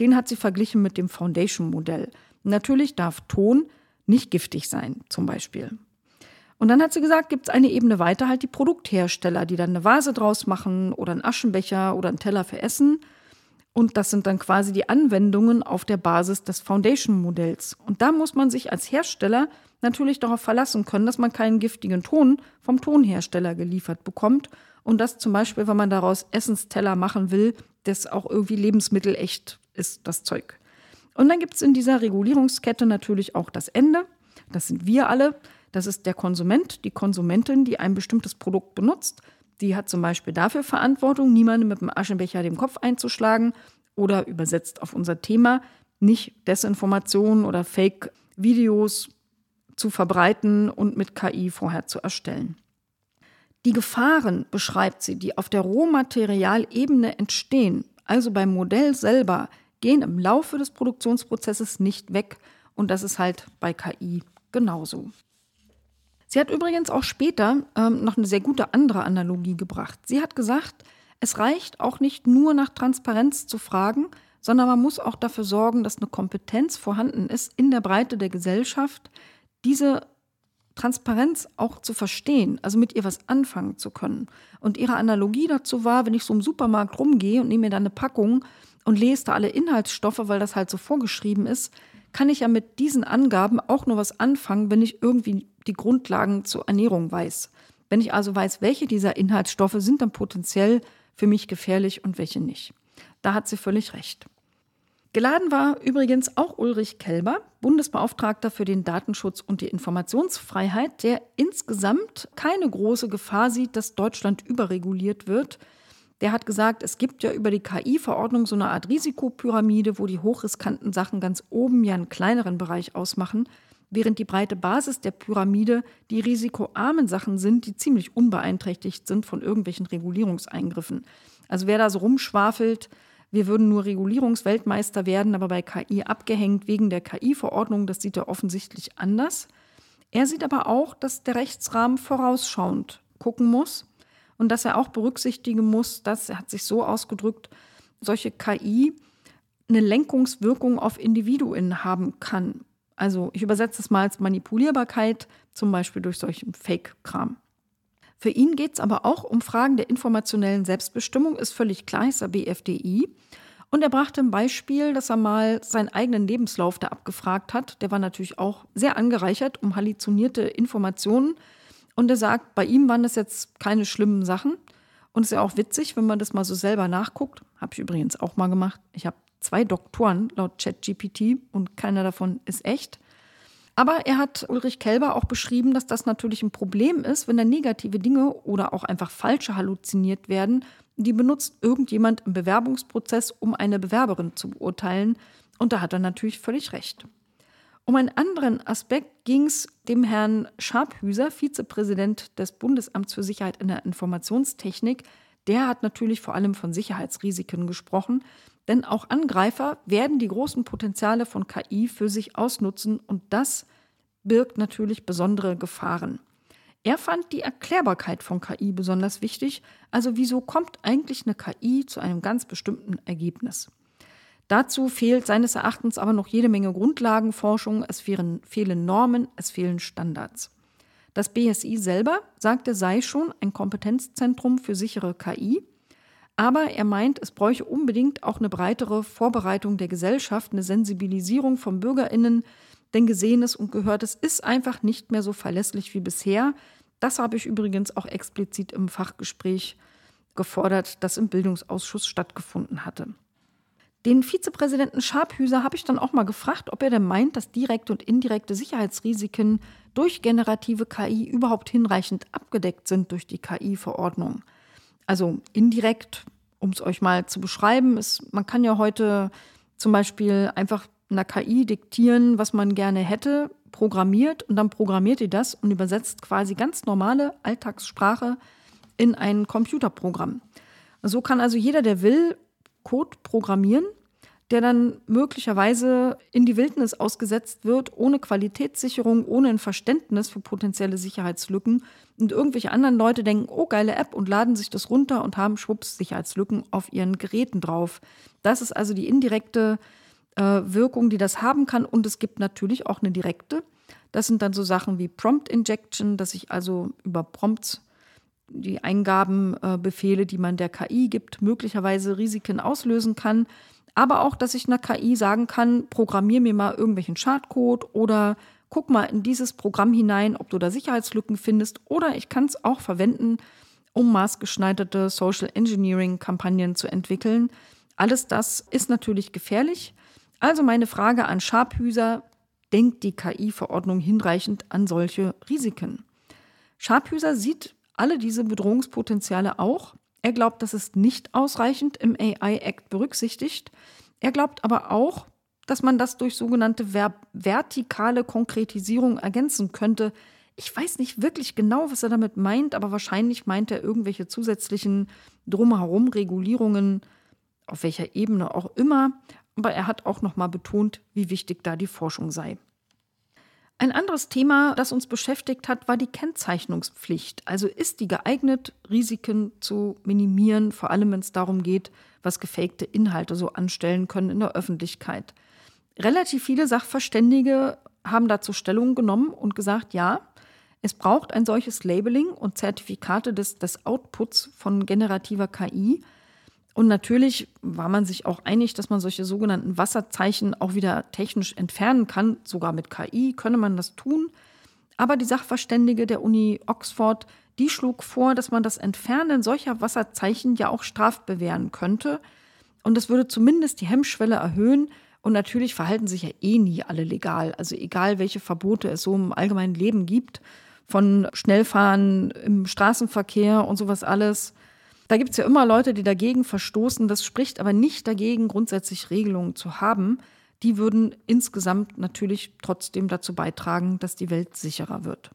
den hat sie verglichen mit dem Foundation-Modell. Natürlich darf Ton nicht giftig sein, zum Beispiel. Und dann hat sie gesagt, gibt es eine Ebene weiter halt die Produkthersteller, die dann eine Vase draus machen oder einen Aschenbecher oder einen Teller für Essen. Und das sind dann quasi die Anwendungen auf der Basis des Foundation-Modells. Und da muss man sich als Hersteller natürlich darauf verlassen können, dass man keinen giftigen Ton vom Tonhersteller geliefert bekommt. Und dass zum Beispiel, wenn man daraus Essensteller machen will, das auch irgendwie lebensmittelecht ist, das Zeug. Und dann gibt es in dieser Regulierungskette natürlich auch das Ende. Das sind wir alle. Das ist der Konsument, die Konsumentin, die ein bestimmtes Produkt benutzt. Die hat zum Beispiel dafür Verantwortung, niemandem mit dem Aschenbecher den Kopf einzuschlagen oder übersetzt auf unser Thema, nicht Desinformationen oder Fake-Videos zu verbreiten und mit KI vorher zu erstellen. Die Gefahren, beschreibt sie, die auf der Rohmaterialebene entstehen, also beim Modell selber, gehen im Laufe des Produktionsprozesses nicht weg. Und das ist halt bei KI genauso. Sie hat übrigens auch später ähm, noch eine sehr gute andere Analogie gebracht. Sie hat gesagt, es reicht auch nicht nur nach Transparenz zu fragen, sondern man muss auch dafür sorgen, dass eine Kompetenz vorhanden ist in der Breite der Gesellschaft, diese Transparenz auch zu verstehen, also mit ihr was anfangen zu können. Und ihre Analogie dazu war, wenn ich so im Supermarkt rumgehe und nehme mir dann eine Packung und lese da alle Inhaltsstoffe, weil das halt so vorgeschrieben ist, kann ich ja mit diesen Angaben auch nur was anfangen, wenn ich irgendwie die Grundlagen zur Ernährung weiß. Wenn ich also weiß, welche dieser Inhaltsstoffe sind dann potenziell für mich gefährlich und welche nicht. Da hat sie völlig recht. Geladen war übrigens auch Ulrich Kelber, Bundesbeauftragter für den Datenschutz und die Informationsfreiheit, der insgesamt keine große Gefahr sieht, dass Deutschland überreguliert wird. Der hat gesagt, es gibt ja über die KI-Verordnung so eine Art Risikopyramide, wo die hochriskanten Sachen ganz oben ja einen kleineren Bereich ausmachen während die breite Basis der Pyramide die risikoarmen Sachen sind, die ziemlich unbeeinträchtigt sind von irgendwelchen Regulierungseingriffen. Also wer da so rumschwafelt, wir würden nur Regulierungsweltmeister werden, aber bei KI abgehängt wegen der KI-Verordnung, das sieht er offensichtlich anders. Er sieht aber auch, dass der Rechtsrahmen vorausschauend gucken muss und dass er auch berücksichtigen muss, dass, er hat sich so ausgedrückt, solche KI eine Lenkungswirkung auf Individuen haben kann. Also ich übersetze es mal als Manipulierbarkeit, zum Beispiel durch solchen Fake-Kram. Für ihn geht es aber auch um Fragen der informationellen Selbstbestimmung, ist völlig klar, ist er BFDI. Und er brachte ein Beispiel, dass er mal seinen eigenen Lebenslauf da abgefragt hat. Der war natürlich auch sehr angereichert um halluzinierte Informationen. Und er sagt, bei ihm waren das jetzt keine schlimmen Sachen. Und es ist ja auch witzig, wenn man das mal so selber nachguckt. Habe ich übrigens auch mal gemacht. Ich habe zwei Doktoren laut ChatGPT und keiner davon ist echt. Aber er hat Ulrich Kelber auch beschrieben, dass das natürlich ein Problem ist, wenn da negative Dinge oder auch einfach falsche halluziniert werden. Die benutzt irgendjemand im Bewerbungsprozess, um eine Bewerberin zu beurteilen. Und da hat er natürlich völlig recht. Um einen anderen Aspekt ging es dem Herrn Scharphüser, Vizepräsident des Bundesamts für Sicherheit in der Informationstechnik. Der hat natürlich vor allem von Sicherheitsrisiken gesprochen. Denn auch Angreifer werden die großen Potenziale von KI für sich ausnutzen und das birgt natürlich besondere Gefahren. Er fand die Erklärbarkeit von KI besonders wichtig, also wieso kommt eigentlich eine KI zu einem ganz bestimmten Ergebnis. Dazu fehlt seines Erachtens aber noch jede Menge Grundlagenforschung, es fehlen, fehlen Normen, es fehlen Standards. Das BSI selber sagte, sei schon ein Kompetenzzentrum für sichere KI, aber er meint, es bräuche unbedingt auch eine breitere Vorbereitung der Gesellschaft, eine Sensibilisierung von Bürgerinnen, denn Gesehenes und Gehörtes ist einfach nicht mehr so verlässlich wie bisher. Das habe ich übrigens auch explizit im Fachgespräch gefordert, das im Bildungsausschuss stattgefunden hatte. Den Vizepräsidenten Scharphüser habe ich dann auch mal gefragt, ob er denn meint, dass direkte und indirekte Sicherheitsrisiken durch generative KI überhaupt hinreichend abgedeckt sind durch die KI-Verordnung. Also indirekt, um es euch mal zu beschreiben, ist, man kann ja heute zum Beispiel einfach einer KI diktieren, was man gerne hätte, programmiert und dann programmiert ihr das und übersetzt quasi ganz normale Alltagssprache in ein Computerprogramm. So kann also jeder, der will, Code programmieren der dann möglicherweise in die Wildnis ausgesetzt wird, ohne Qualitätssicherung, ohne ein Verständnis für potenzielle Sicherheitslücken. Und irgendwelche anderen Leute denken, oh, geile App und laden sich das runter und haben schwupps Sicherheitslücken auf ihren Geräten drauf. Das ist also die indirekte äh, Wirkung, die das haben kann. Und es gibt natürlich auch eine direkte. Das sind dann so Sachen wie Prompt Injection, dass ich also über Prompts die Eingabenbefehle, die man der KI gibt, möglicherweise Risiken auslösen kann. Aber auch, dass ich einer KI sagen kann, programmier mir mal irgendwelchen Schadcode oder guck mal in dieses Programm hinein, ob du da Sicherheitslücken findest. Oder ich kann es auch verwenden, um maßgeschneiderte Social Engineering-Kampagnen zu entwickeln. Alles das ist natürlich gefährlich. Also meine Frage an Sharphüser, denkt die KI-Verordnung hinreichend an solche Risiken? Sharphüser sieht alle diese Bedrohungspotenziale auch. Er glaubt, das ist nicht ausreichend im AI-Act berücksichtigt. Er glaubt aber auch, dass man das durch sogenannte ver vertikale Konkretisierung ergänzen könnte. Ich weiß nicht wirklich genau, was er damit meint, aber wahrscheinlich meint er irgendwelche zusätzlichen drumherum Regulierungen, auf welcher Ebene auch immer. Aber er hat auch nochmal betont, wie wichtig da die Forschung sei. Ein anderes Thema, das uns beschäftigt hat, war die Kennzeichnungspflicht. Also ist die geeignet, Risiken zu minimieren, vor allem wenn es darum geht, was gefakte Inhalte so anstellen können in der Öffentlichkeit. Relativ viele Sachverständige haben dazu Stellung genommen und gesagt, ja, es braucht ein solches Labeling und Zertifikate des, des Outputs von generativer KI, und natürlich war man sich auch einig, dass man solche sogenannten Wasserzeichen auch wieder technisch entfernen kann. Sogar mit KI könne man das tun. Aber die Sachverständige der Uni Oxford, die schlug vor, dass man das Entfernen solcher Wasserzeichen ja auch strafbewähren könnte. Und das würde zumindest die Hemmschwelle erhöhen. Und natürlich verhalten sich ja eh nie alle legal. Also egal, welche Verbote es so im allgemeinen Leben gibt, von Schnellfahren im Straßenverkehr und sowas alles da gibt es ja immer Leute, die dagegen verstoßen. Das spricht aber nicht dagegen, grundsätzlich Regelungen zu haben. Die würden insgesamt natürlich trotzdem dazu beitragen, dass die Welt sicherer wird.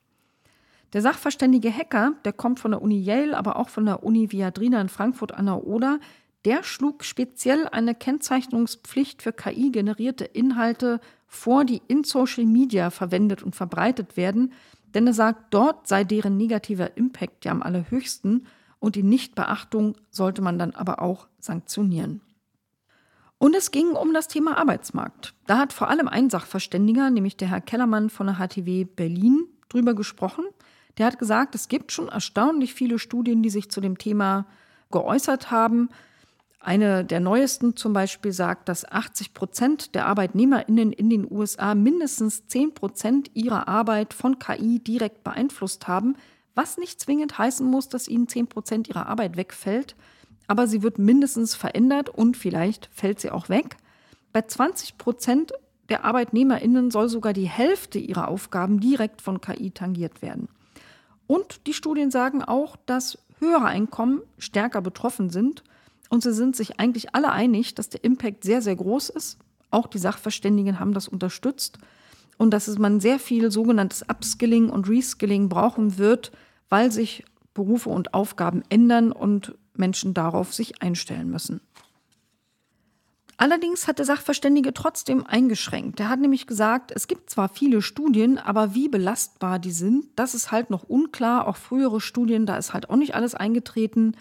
Der sachverständige Hacker, der kommt von der Uni Yale, aber auch von der Uni Viadrina in Frankfurt an der Oder, der schlug speziell eine Kennzeichnungspflicht für KI-generierte Inhalte vor, die in Social Media verwendet und verbreitet werden, denn er sagt, dort sei deren negativer Impact ja am allerhöchsten und die Nichtbeachtung sollte man dann aber auch sanktionieren. Und es ging um das Thema Arbeitsmarkt. Da hat vor allem ein Sachverständiger, nämlich der Herr Kellermann von der HTW Berlin, drüber gesprochen. Der hat gesagt, es gibt schon erstaunlich viele Studien, die sich zu dem Thema geäußert haben. Eine der neuesten zum Beispiel sagt, dass 80 Prozent der ArbeitnehmerInnen in den USA mindestens 10 Prozent ihrer Arbeit von KI direkt beeinflusst haben, was nicht zwingend heißen muss, dass ihnen 10 Prozent ihrer Arbeit wegfällt, aber sie wird mindestens verändert und vielleicht fällt sie auch weg. Bei 20 Prozent der ArbeitnehmerInnen soll sogar die Hälfte ihrer Aufgaben direkt von KI tangiert werden. Und die Studien sagen auch, dass höhere Einkommen stärker betroffen sind. Und sie sind sich eigentlich alle einig, dass der Impact sehr, sehr groß ist. Auch die Sachverständigen haben das unterstützt und dass es man sehr viel sogenanntes Upskilling und Reskilling brauchen wird, weil sich Berufe und Aufgaben ändern und Menschen darauf sich einstellen müssen. Allerdings hat der Sachverständige trotzdem eingeschränkt. Er hat nämlich gesagt, es gibt zwar viele Studien, aber wie belastbar die sind, das ist halt noch unklar. Auch frühere Studien, da ist halt auch nicht alles eingetreten.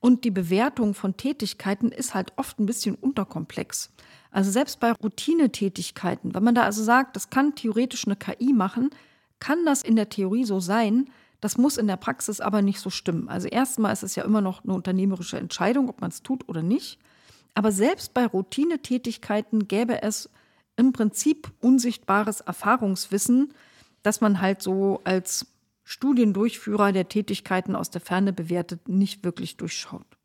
Und die Bewertung von Tätigkeiten ist halt oft ein bisschen unterkomplex. Also selbst bei Routinetätigkeiten, wenn man da also sagt, das kann theoretisch eine KI machen, kann das in der Theorie so sein, das muss in der Praxis aber nicht so stimmen. Also erstmal ist es ja immer noch eine unternehmerische Entscheidung, ob man es tut oder nicht. Aber selbst bei Routinetätigkeiten gäbe es im Prinzip unsichtbares Erfahrungswissen, das man halt so als Studiendurchführer der Tätigkeiten aus der Ferne bewertet, nicht wirklich durchschaut.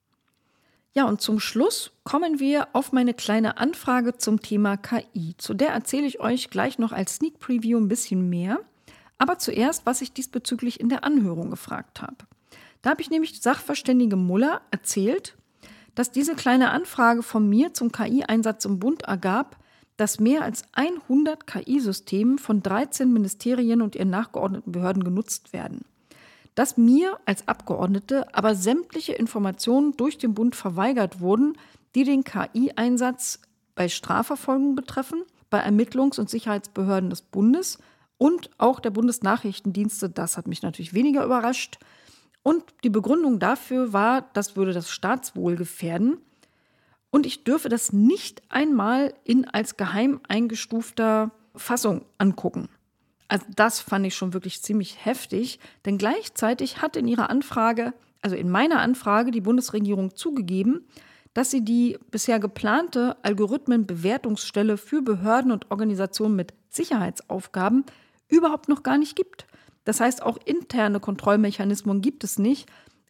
Ja, und zum Schluss kommen wir auf meine kleine Anfrage zum Thema KI. Zu der erzähle ich euch gleich noch als Sneak Preview ein bisschen mehr. Aber zuerst, was ich diesbezüglich in der Anhörung gefragt habe. Da habe ich nämlich Sachverständige Muller erzählt, dass diese kleine Anfrage von mir zum KI-Einsatz im Bund ergab, dass mehr als 100 KI-Systeme von 13 Ministerien und ihren nachgeordneten Behörden genutzt werden dass mir als Abgeordnete aber sämtliche Informationen durch den Bund verweigert wurden, die den KI-Einsatz bei Strafverfolgung betreffen, bei Ermittlungs- und Sicherheitsbehörden des Bundes und auch der Bundesnachrichtendienste. Das hat mich natürlich weniger überrascht. Und die Begründung dafür war, das würde das Staatswohl gefährden. Und ich dürfe das nicht einmal in als geheim eingestufter Fassung angucken. Also das fand ich schon wirklich ziemlich heftig, denn gleichzeitig hat in ihrer Anfrage, also in meiner Anfrage, die Bundesregierung zugegeben, dass sie die bisher geplante Algorithmenbewertungsstelle für Behörden und Organisationen mit Sicherheitsaufgaben überhaupt noch gar nicht gibt. Das heißt, auch interne Kontrollmechanismen gibt es nicht.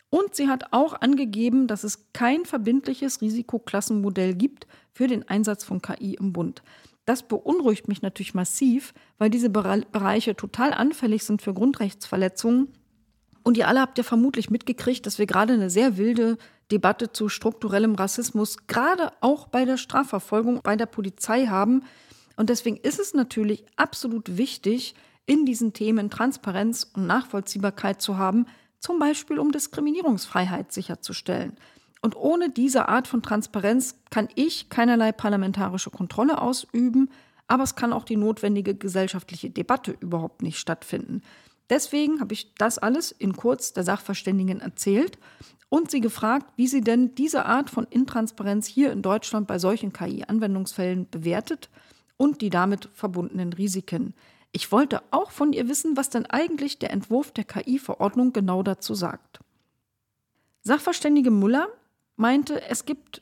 Und sie hat auch angegeben, dass es kein verbindliches Risikoklassenmodell gibt für den Einsatz von KI im Bund. Das beunruhigt mich natürlich massiv, weil diese Bereiche total anfällig sind für Grundrechtsverletzungen. Und ihr alle habt ja vermutlich mitgekriegt, dass wir gerade eine sehr wilde Debatte zu strukturellem Rassismus, gerade auch bei der Strafverfolgung bei der Polizei haben. Und deswegen ist es natürlich absolut wichtig, in diesen Themen Transparenz und Nachvollziehbarkeit zu haben, zum Beispiel um Diskriminierungsfreiheit sicherzustellen. Und ohne diese Art von Transparenz kann ich keinerlei parlamentarische Kontrolle ausüben, aber es kann auch die notwendige gesellschaftliche Debatte überhaupt nicht stattfinden. Deswegen habe ich das alles in kurz der Sachverständigen erzählt und sie gefragt, wie sie denn diese Art von Intransparenz hier in Deutschland bei solchen KI-Anwendungsfällen bewertet und die damit verbundenen Risiken. Ich wollte auch von ihr wissen, was denn eigentlich der Entwurf der KI-Verordnung genau dazu sagt. Sachverständige Müller meinte, es gibt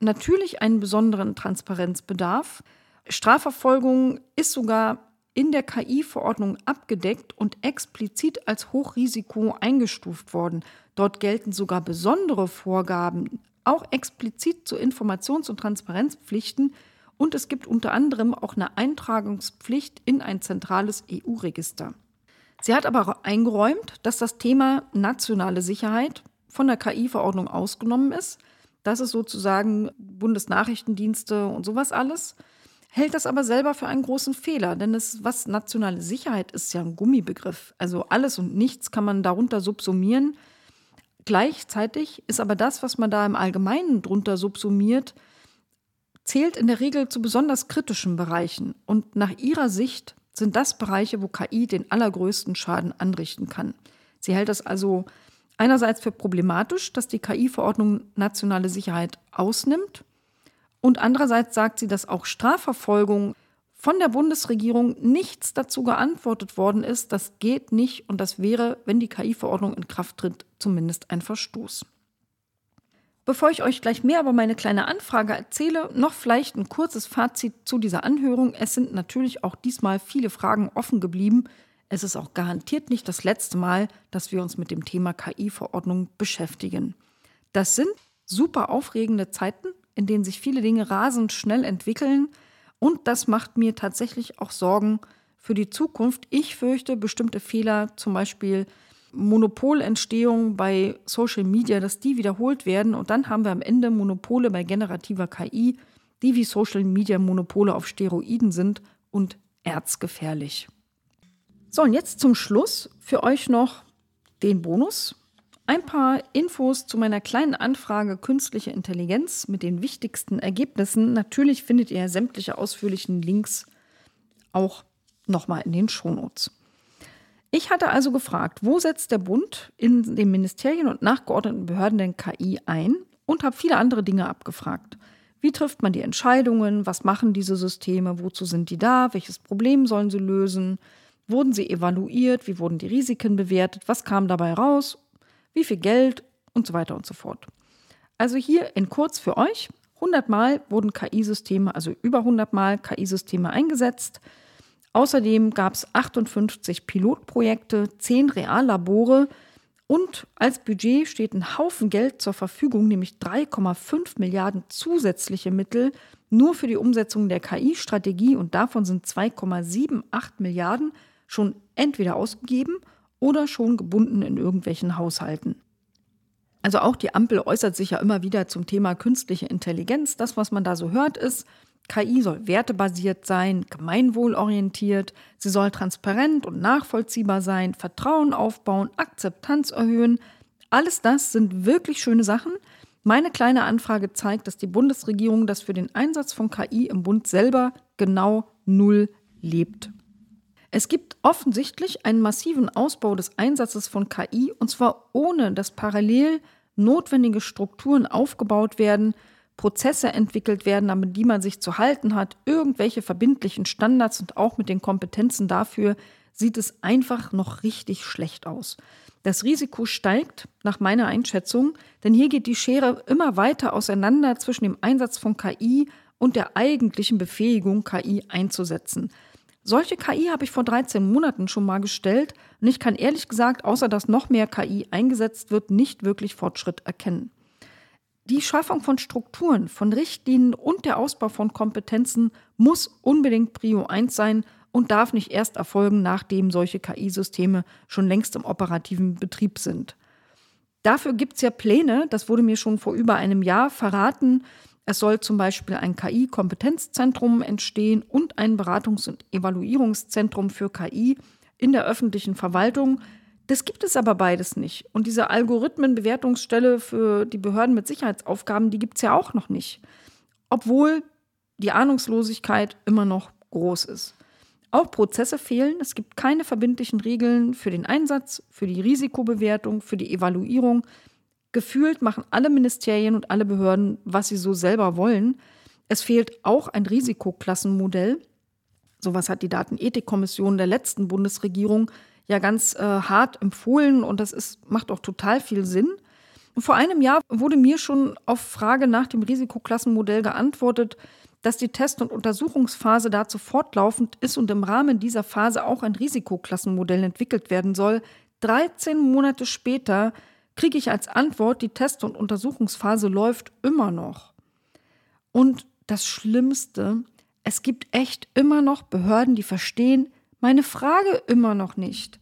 natürlich einen besonderen Transparenzbedarf. Strafverfolgung ist sogar in der KI-Verordnung abgedeckt und explizit als Hochrisiko eingestuft worden. Dort gelten sogar besondere Vorgaben, auch explizit zu Informations- und Transparenzpflichten, und es gibt unter anderem auch eine Eintragungspflicht in ein zentrales EU-Register. Sie hat aber eingeräumt, dass das Thema nationale Sicherheit von der KI-Verordnung ausgenommen ist. Das ist sozusagen Bundesnachrichtendienste und sowas alles. Hält das aber selber für einen großen Fehler, denn es, was nationale Sicherheit ist, ja ein Gummibegriff. Also alles und nichts kann man darunter subsumieren. Gleichzeitig ist aber das, was man da im Allgemeinen drunter subsumiert, zählt in der Regel zu besonders kritischen Bereichen und nach ihrer Sicht sind das Bereiche, wo KI den allergrößten Schaden anrichten kann. Sie hält das also einerseits für problematisch, dass die KI-Verordnung nationale Sicherheit ausnimmt und andererseits sagt sie, dass auch Strafverfolgung von der Bundesregierung nichts dazu geantwortet worden ist, das geht nicht und das wäre, wenn die KI-Verordnung in Kraft tritt, zumindest ein Verstoß. Bevor ich euch gleich mehr über meine kleine Anfrage erzähle, noch vielleicht ein kurzes Fazit zu dieser Anhörung. Es sind natürlich auch diesmal viele Fragen offen geblieben. Es ist auch garantiert nicht das letzte Mal, dass wir uns mit dem Thema KI-Verordnung beschäftigen. Das sind super aufregende Zeiten, in denen sich viele Dinge rasend schnell entwickeln. Und das macht mir tatsächlich auch Sorgen für die Zukunft. Ich fürchte, bestimmte Fehler, zum Beispiel Monopolentstehung bei Social Media, dass die wiederholt werden. Und dann haben wir am Ende Monopole bei generativer KI, die wie Social Media Monopole auf Steroiden sind und erzgefährlich. So, und jetzt zum Schluss für euch noch den Bonus. Ein paar Infos zu meiner kleinen Anfrage Künstliche Intelligenz mit den wichtigsten Ergebnissen. Natürlich findet ihr sämtliche ausführlichen Links auch nochmal in den Shownotes. Ich hatte also gefragt, wo setzt der Bund in den Ministerien und nachgeordneten Behörden denn KI ein und habe viele andere Dinge abgefragt. Wie trifft man die Entscheidungen? Was machen diese Systeme? Wozu sind die da? Welches Problem sollen sie lösen? Wurden sie evaluiert? Wie wurden die Risiken bewertet? Was kam dabei raus? Wie viel Geld? Und so weiter und so fort. Also hier in kurz für euch. 100 Mal wurden KI-Systeme, also über 100 Mal KI-Systeme eingesetzt. Außerdem gab es 58 Pilotprojekte, 10 Reallabore und als Budget steht ein Haufen Geld zur Verfügung, nämlich 3,5 Milliarden zusätzliche Mittel nur für die Umsetzung der KI-Strategie und davon sind 2,78 Milliarden schon entweder ausgegeben oder schon gebunden in irgendwelchen Haushalten. Also auch die Ampel äußert sich ja immer wieder zum Thema künstliche Intelligenz. Das, was man da so hört, ist, KI soll wertebasiert sein, gemeinwohlorientiert, sie soll transparent und nachvollziehbar sein, Vertrauen aufbauen, Akzeptanz erhöhen. Alles das sind wirklich schöne Sachen. Meine kleine Anfrage zeigt, dass die Bundesregierung das für den Einsatz von KI im Bund selber genau null lebt. Es gibt offensichtlich einen massiven Ausbau des Einsatzes von KI und zwar ohne, dass parallel notwendige Strukturen aufgebaut werden, Prozesse entwickelt werden, an die man sich zu halten hat, irgendwelche verbindlichen Standards und auch mit den Kompetenzen dafür, sieht es einfach noch richtig schlecht aus. Das Risiko steigt, nach meiner Einschätzung, denn hier geht die Schere immer weiter auseinander zwischen dem Einsatz von KI und der eigentlichen Befähigung, KI einzusetzen. Solche KI habe ich vor 13 Monaten schon mal gestellt und ich kann ehrlich gesagt, außer dass noch mehr KI eingesetzt wird, nicht wirklich Fortschritt erkennen. Die Schaffung von Strukturen, von Richtlinien und der Ausbau von Kompetenzen muss unbedingt Prio 1 sein und darf nicht erst erfolgen, nachdem solche KI-Systeme schon längst im operativen Betrieb sind. Dafür gibt es ja Pläne, das wurde mir schon vor über einem Jahr verraten. Es soll zum Beispiel ein KI-Kompetenzzentrum entstehen und ein Beratungs- und Evaluierungszentrum für KI in der öffentlichen Verwaltung. Das gibt es aber beides nicht. Und diese Algorithmenbewertungsstelle für die Behörden mit Sicherheitsaufgaben, die gibt es ja auch noch nicht. Obwohl die Ahnungslosigkeit immer noch groß ist. Auch Prozesse fehlen. Es gibt keine verbindlichen Regeln für den Einsatz, für die Risikobewertung, für die Evaluierung. Gefühlt machen alle Ministerien und alle Behörden, was sie so selber wollen. Es fehlt auch ein Risikoklassenmodell. Sowas hat die Datenethikkommission der letzten Bundesregierung ja ganz äh, hart empfohlen und das ist, macht auch total viel Sinn. Vor einem Jahr wurde mir schon auf Frage nach dem Risikoklassenmodell geantwortet, dass die Test- und Untersuchungsphase dazu fortlaufend ist und im Rahmen dieser Phase auch ein Risikoklassenmodell entwickelt werden soll. 13 Monate später kriege ich als Antwort, die Test- und Untersuchungsphase läuft immer noch. Und das Schlimmste, es gibt echt immer noch Behörden, die verstehen meine Frage immer noch nicht.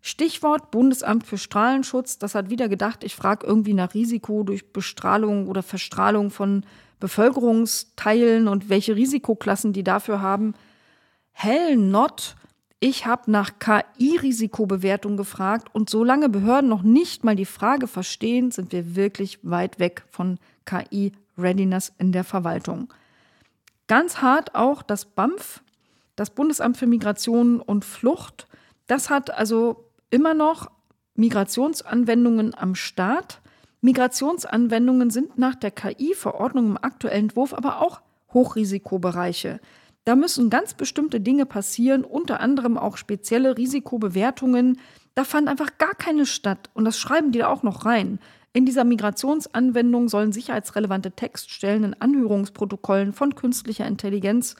Stichwort Bundesamt für Strahlenschutz, das hat wieder gedacht, ich frage irgendwie nach Risiko durch Bestrahlung oder Verstrahlung von Bevölkerungsteilen und welche Risikoklassen die dafür haben. Hell not. Ich habe nach KI-Risikobewertung gefragt und solange Behörden noch nicht mal die Frage verstehen, sind wir wirklich weit weg von KI-Readiness in der Verwaltung. Ganz hart auch das BAMF, das Bundesamt für Migration und Flucht. Das hat also immer noch Migrationsanwendungen am Start Migrationsanwendungen sind nach der KI-Verordnung im aktuellen Entwurf aber auch Hochrisikobereiche. Da müssen ganz bestimmte Dinge passieren, unter anderem auch spezielle Risikobewertungen. Da fand einfach gar keine statt. Und das schreiben die da auch noch rein. In dieser Migrationsanwendung sollen sicherheitsrelevante Textstellen in Anhörungsprotokollen von künstlicher Intelligenz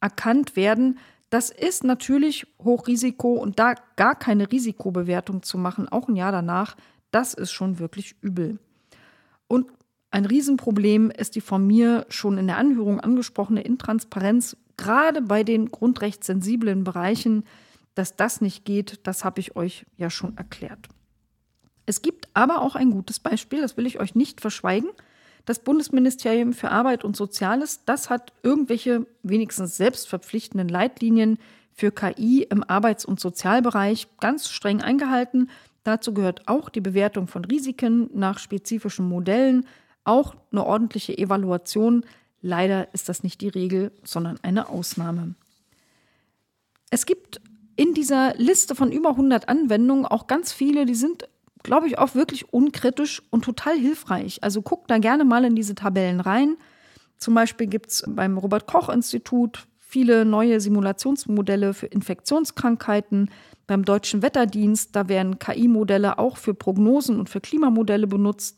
erkannt werden. Das ist natürlich Hochrisiko und da gar keine Risikobewertung zu machen, auch ein Jahr danach, das ist schon wirklich übel. Und ein Riesenproblem ist die von mir schon in der Anhörung angesprochene Intransparenz, gerade bei den grundrechtssensiblen Bereichen. Dass das nicht geht, das habe ich euch ja schon erklärt. Es gibt aber auch ein gutes Beispiel, das will ich euch nicht verschweigen. Das Bundesministerium für Arbeit und Soziales, das hat irgendwelche wenigstens selbstverpflichtenden Leitlinien für KI im Arbeits- und Sozialbereich ganz streng eingehalten. Dazu gehört auch die Bewertung von Risiken nach spezifischen Modellen, auch eine ordentliche Evaluation. Leider ist das nicht die Regel, sondern eine Ausnahme. Es gibt in dieser Liste von über 100 Anwendungen auch ganz viele, die sind, glaube ich, auch wirklich unkritisch und total hilfreich. Also guckt da gerne mal in diese Tabellen rein. Zum Beispiel gibt es beim Robert Koch Institut viele neue Simulationsmodelle für Infektionskrankheiten. Beim Deutschen Wetterdienst, da werden KI-Modelle auch für Prognosen und für Klimamodelle benutzt.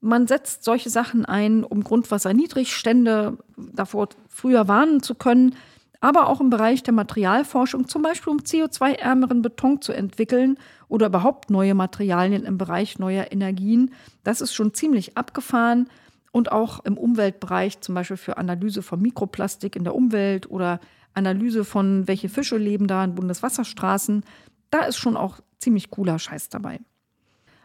Man setzt solche Sachen ein, um Grundwasserniedrigstände davor früher warnen zu können, aber auch im Bereich der Materialforschung, zum Beispiel um CO2-ärmeren Beton zu entwickeln oder überhaupt neue Materialien im Bereich neuer Energien. Das ist schon ziemlich abgefahren und auch im Umweltbereich, zum Beispiel für Analyse von Mikroplastik in der Umwelt oder Analyse von, welche Fische leben da in Bundeswasserstraßen. Da ist schon auch ziemlich cooler Scheiß dabei.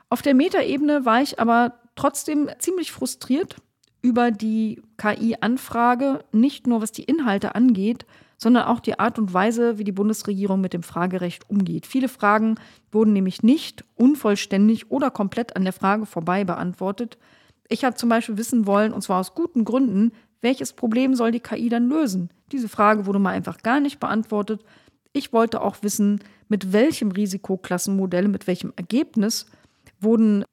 Auf der Metaebene war ich aber trotzdem ziemlich frustriert über die KI-Anfrage, nicht nur was die Inhalte angeht, sondern auch die Art und Weise, wie die Bundesregierung mit dem Fragerecht umgeht. Viele Fragen wurden nämlich nicht unvollständig oder komplett an der Frage vorbei beantwortet. Ich habe zum Beispiel wissen wollen, und zwar aus guten Gründen, welches Problem soll die KI dann lösen? Diese Frage wurde mal einfach gar nicht beantwortet. Ich wollte auch wissen, mit welchem Risikoklassenmodell, mit welchem Ergebnis wurden,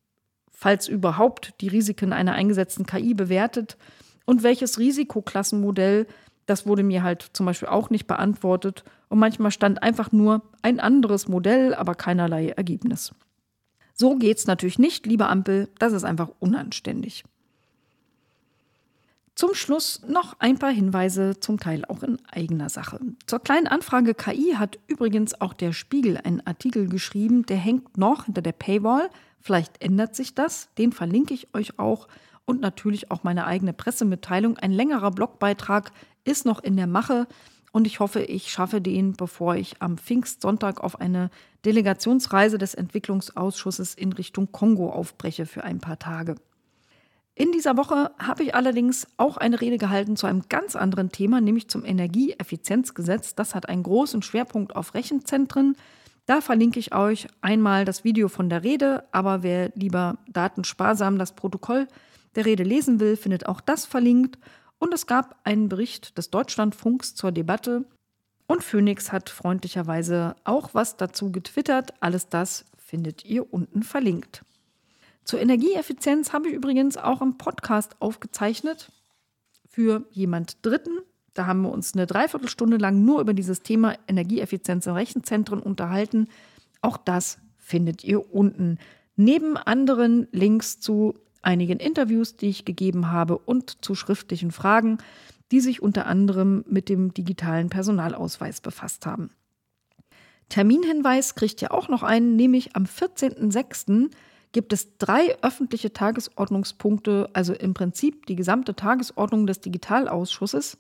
falls überhaupt, die Risiken einer eingesetzten KI bewertet und welches Risikoklassenmodell, das wurde mir halt zum Beispiel auch nicht beantwortet, und manchmal stand einfach nur ein anderes Modell, aber keinerlei Ergebnis. So geht's natürlich nicht, liebe Ampel, das ist einfach unanständig. Zum Schluss noch ein paar Hinweise, zum Teil auch in eigener Sache. Zur kleinen Anfrage KI hat übrigens auch der Spiegel einen Artikel geschrieben, der hängt noch hinter der Paywall. Vielleicht ändert sich das, den verlinke ich euch auch und natürlich auch meine eigene Pressemitteilung. Ein längerer Blogbeitrag ist noch in der Mache und ich hoffe, ich schaffe den, bevor ich am Pfingstsonntag auf eine Delegationsreise des Entwicklungsausschusses in Richtung Kongo aufbreche für ein paar Tage. In dieser Woche habe ich allerdings auch eine Rede gehalten zu einem ganz anderen Thema, nämlich zum Energieeffizienzgesetz. Das hat einen großen Schwerpunkt auf Rechenzentren. Da verlinke ich euch einmal das Video von der Rede, aber wer lieber datensparsam das Protokoll der Rede lesen will, findet auch das verlinkt. Und es gab einen Bericht des Deutschlandfunks zur Debatte. Und Phoenix hat freundlicherweise auch was dazu getwittert. Alles das findet ihr unten verlinkt. Zur Energieeffizienz habe ich übrigens auch einen Podcast aufgezeichnet für jemand Dritten. Da haben wir uns eine Dreiviertelstunde lang nur über dieses Thema Energieeffizienz in Rechenzentren unterhalten. Auch das findet ihr unten. Neben anderen Links zu einigen Interviews, die ich gegeben habe und zu schriftlichen Fragen, die sich unter anderem mit dem digitalen Personalausweis befasst haben. Terminhinweis kriegt ihr auch noch einen, nämlich am 14.06 gibt es drei öffentliche Tagesordnungspunkte, also im Prinzip die gesamte Tagesordnung des Digitalausschusses.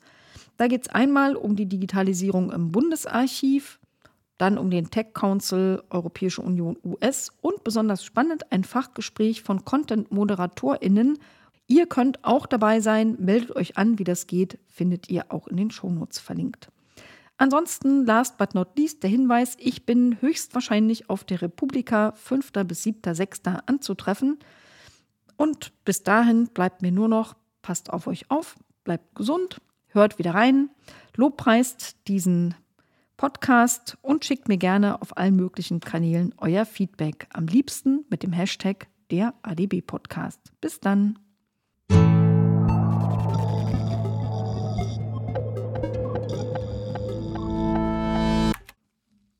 Da geht es einmal um die Digitalisierung im Bundesarchiv, dann um den Tech Council Europäische Union US und besonders spannend ein Fachgespräch von Content-ModeratorInnen. Ihr könnt auch dabei sein, meldet euch an, wie das geht, findet ihr auch in den Shownotes verlinkt. Ansonsten, last but not least, der Hinweis, ich bin höchstwahrscheinlich auf der Republika 5. bis 7. 6. anzutreffen. Und bis dahin bleibt mir nur noch, passt auf euch auf, bleibt gesund, hört wieder rein, lobpreist diesen Podcast und schickt mir gerne auf allen möglichen Kanälen euer Feedback. Am liebsten mit dem Hashtag der ADB Podcast. Bis dann.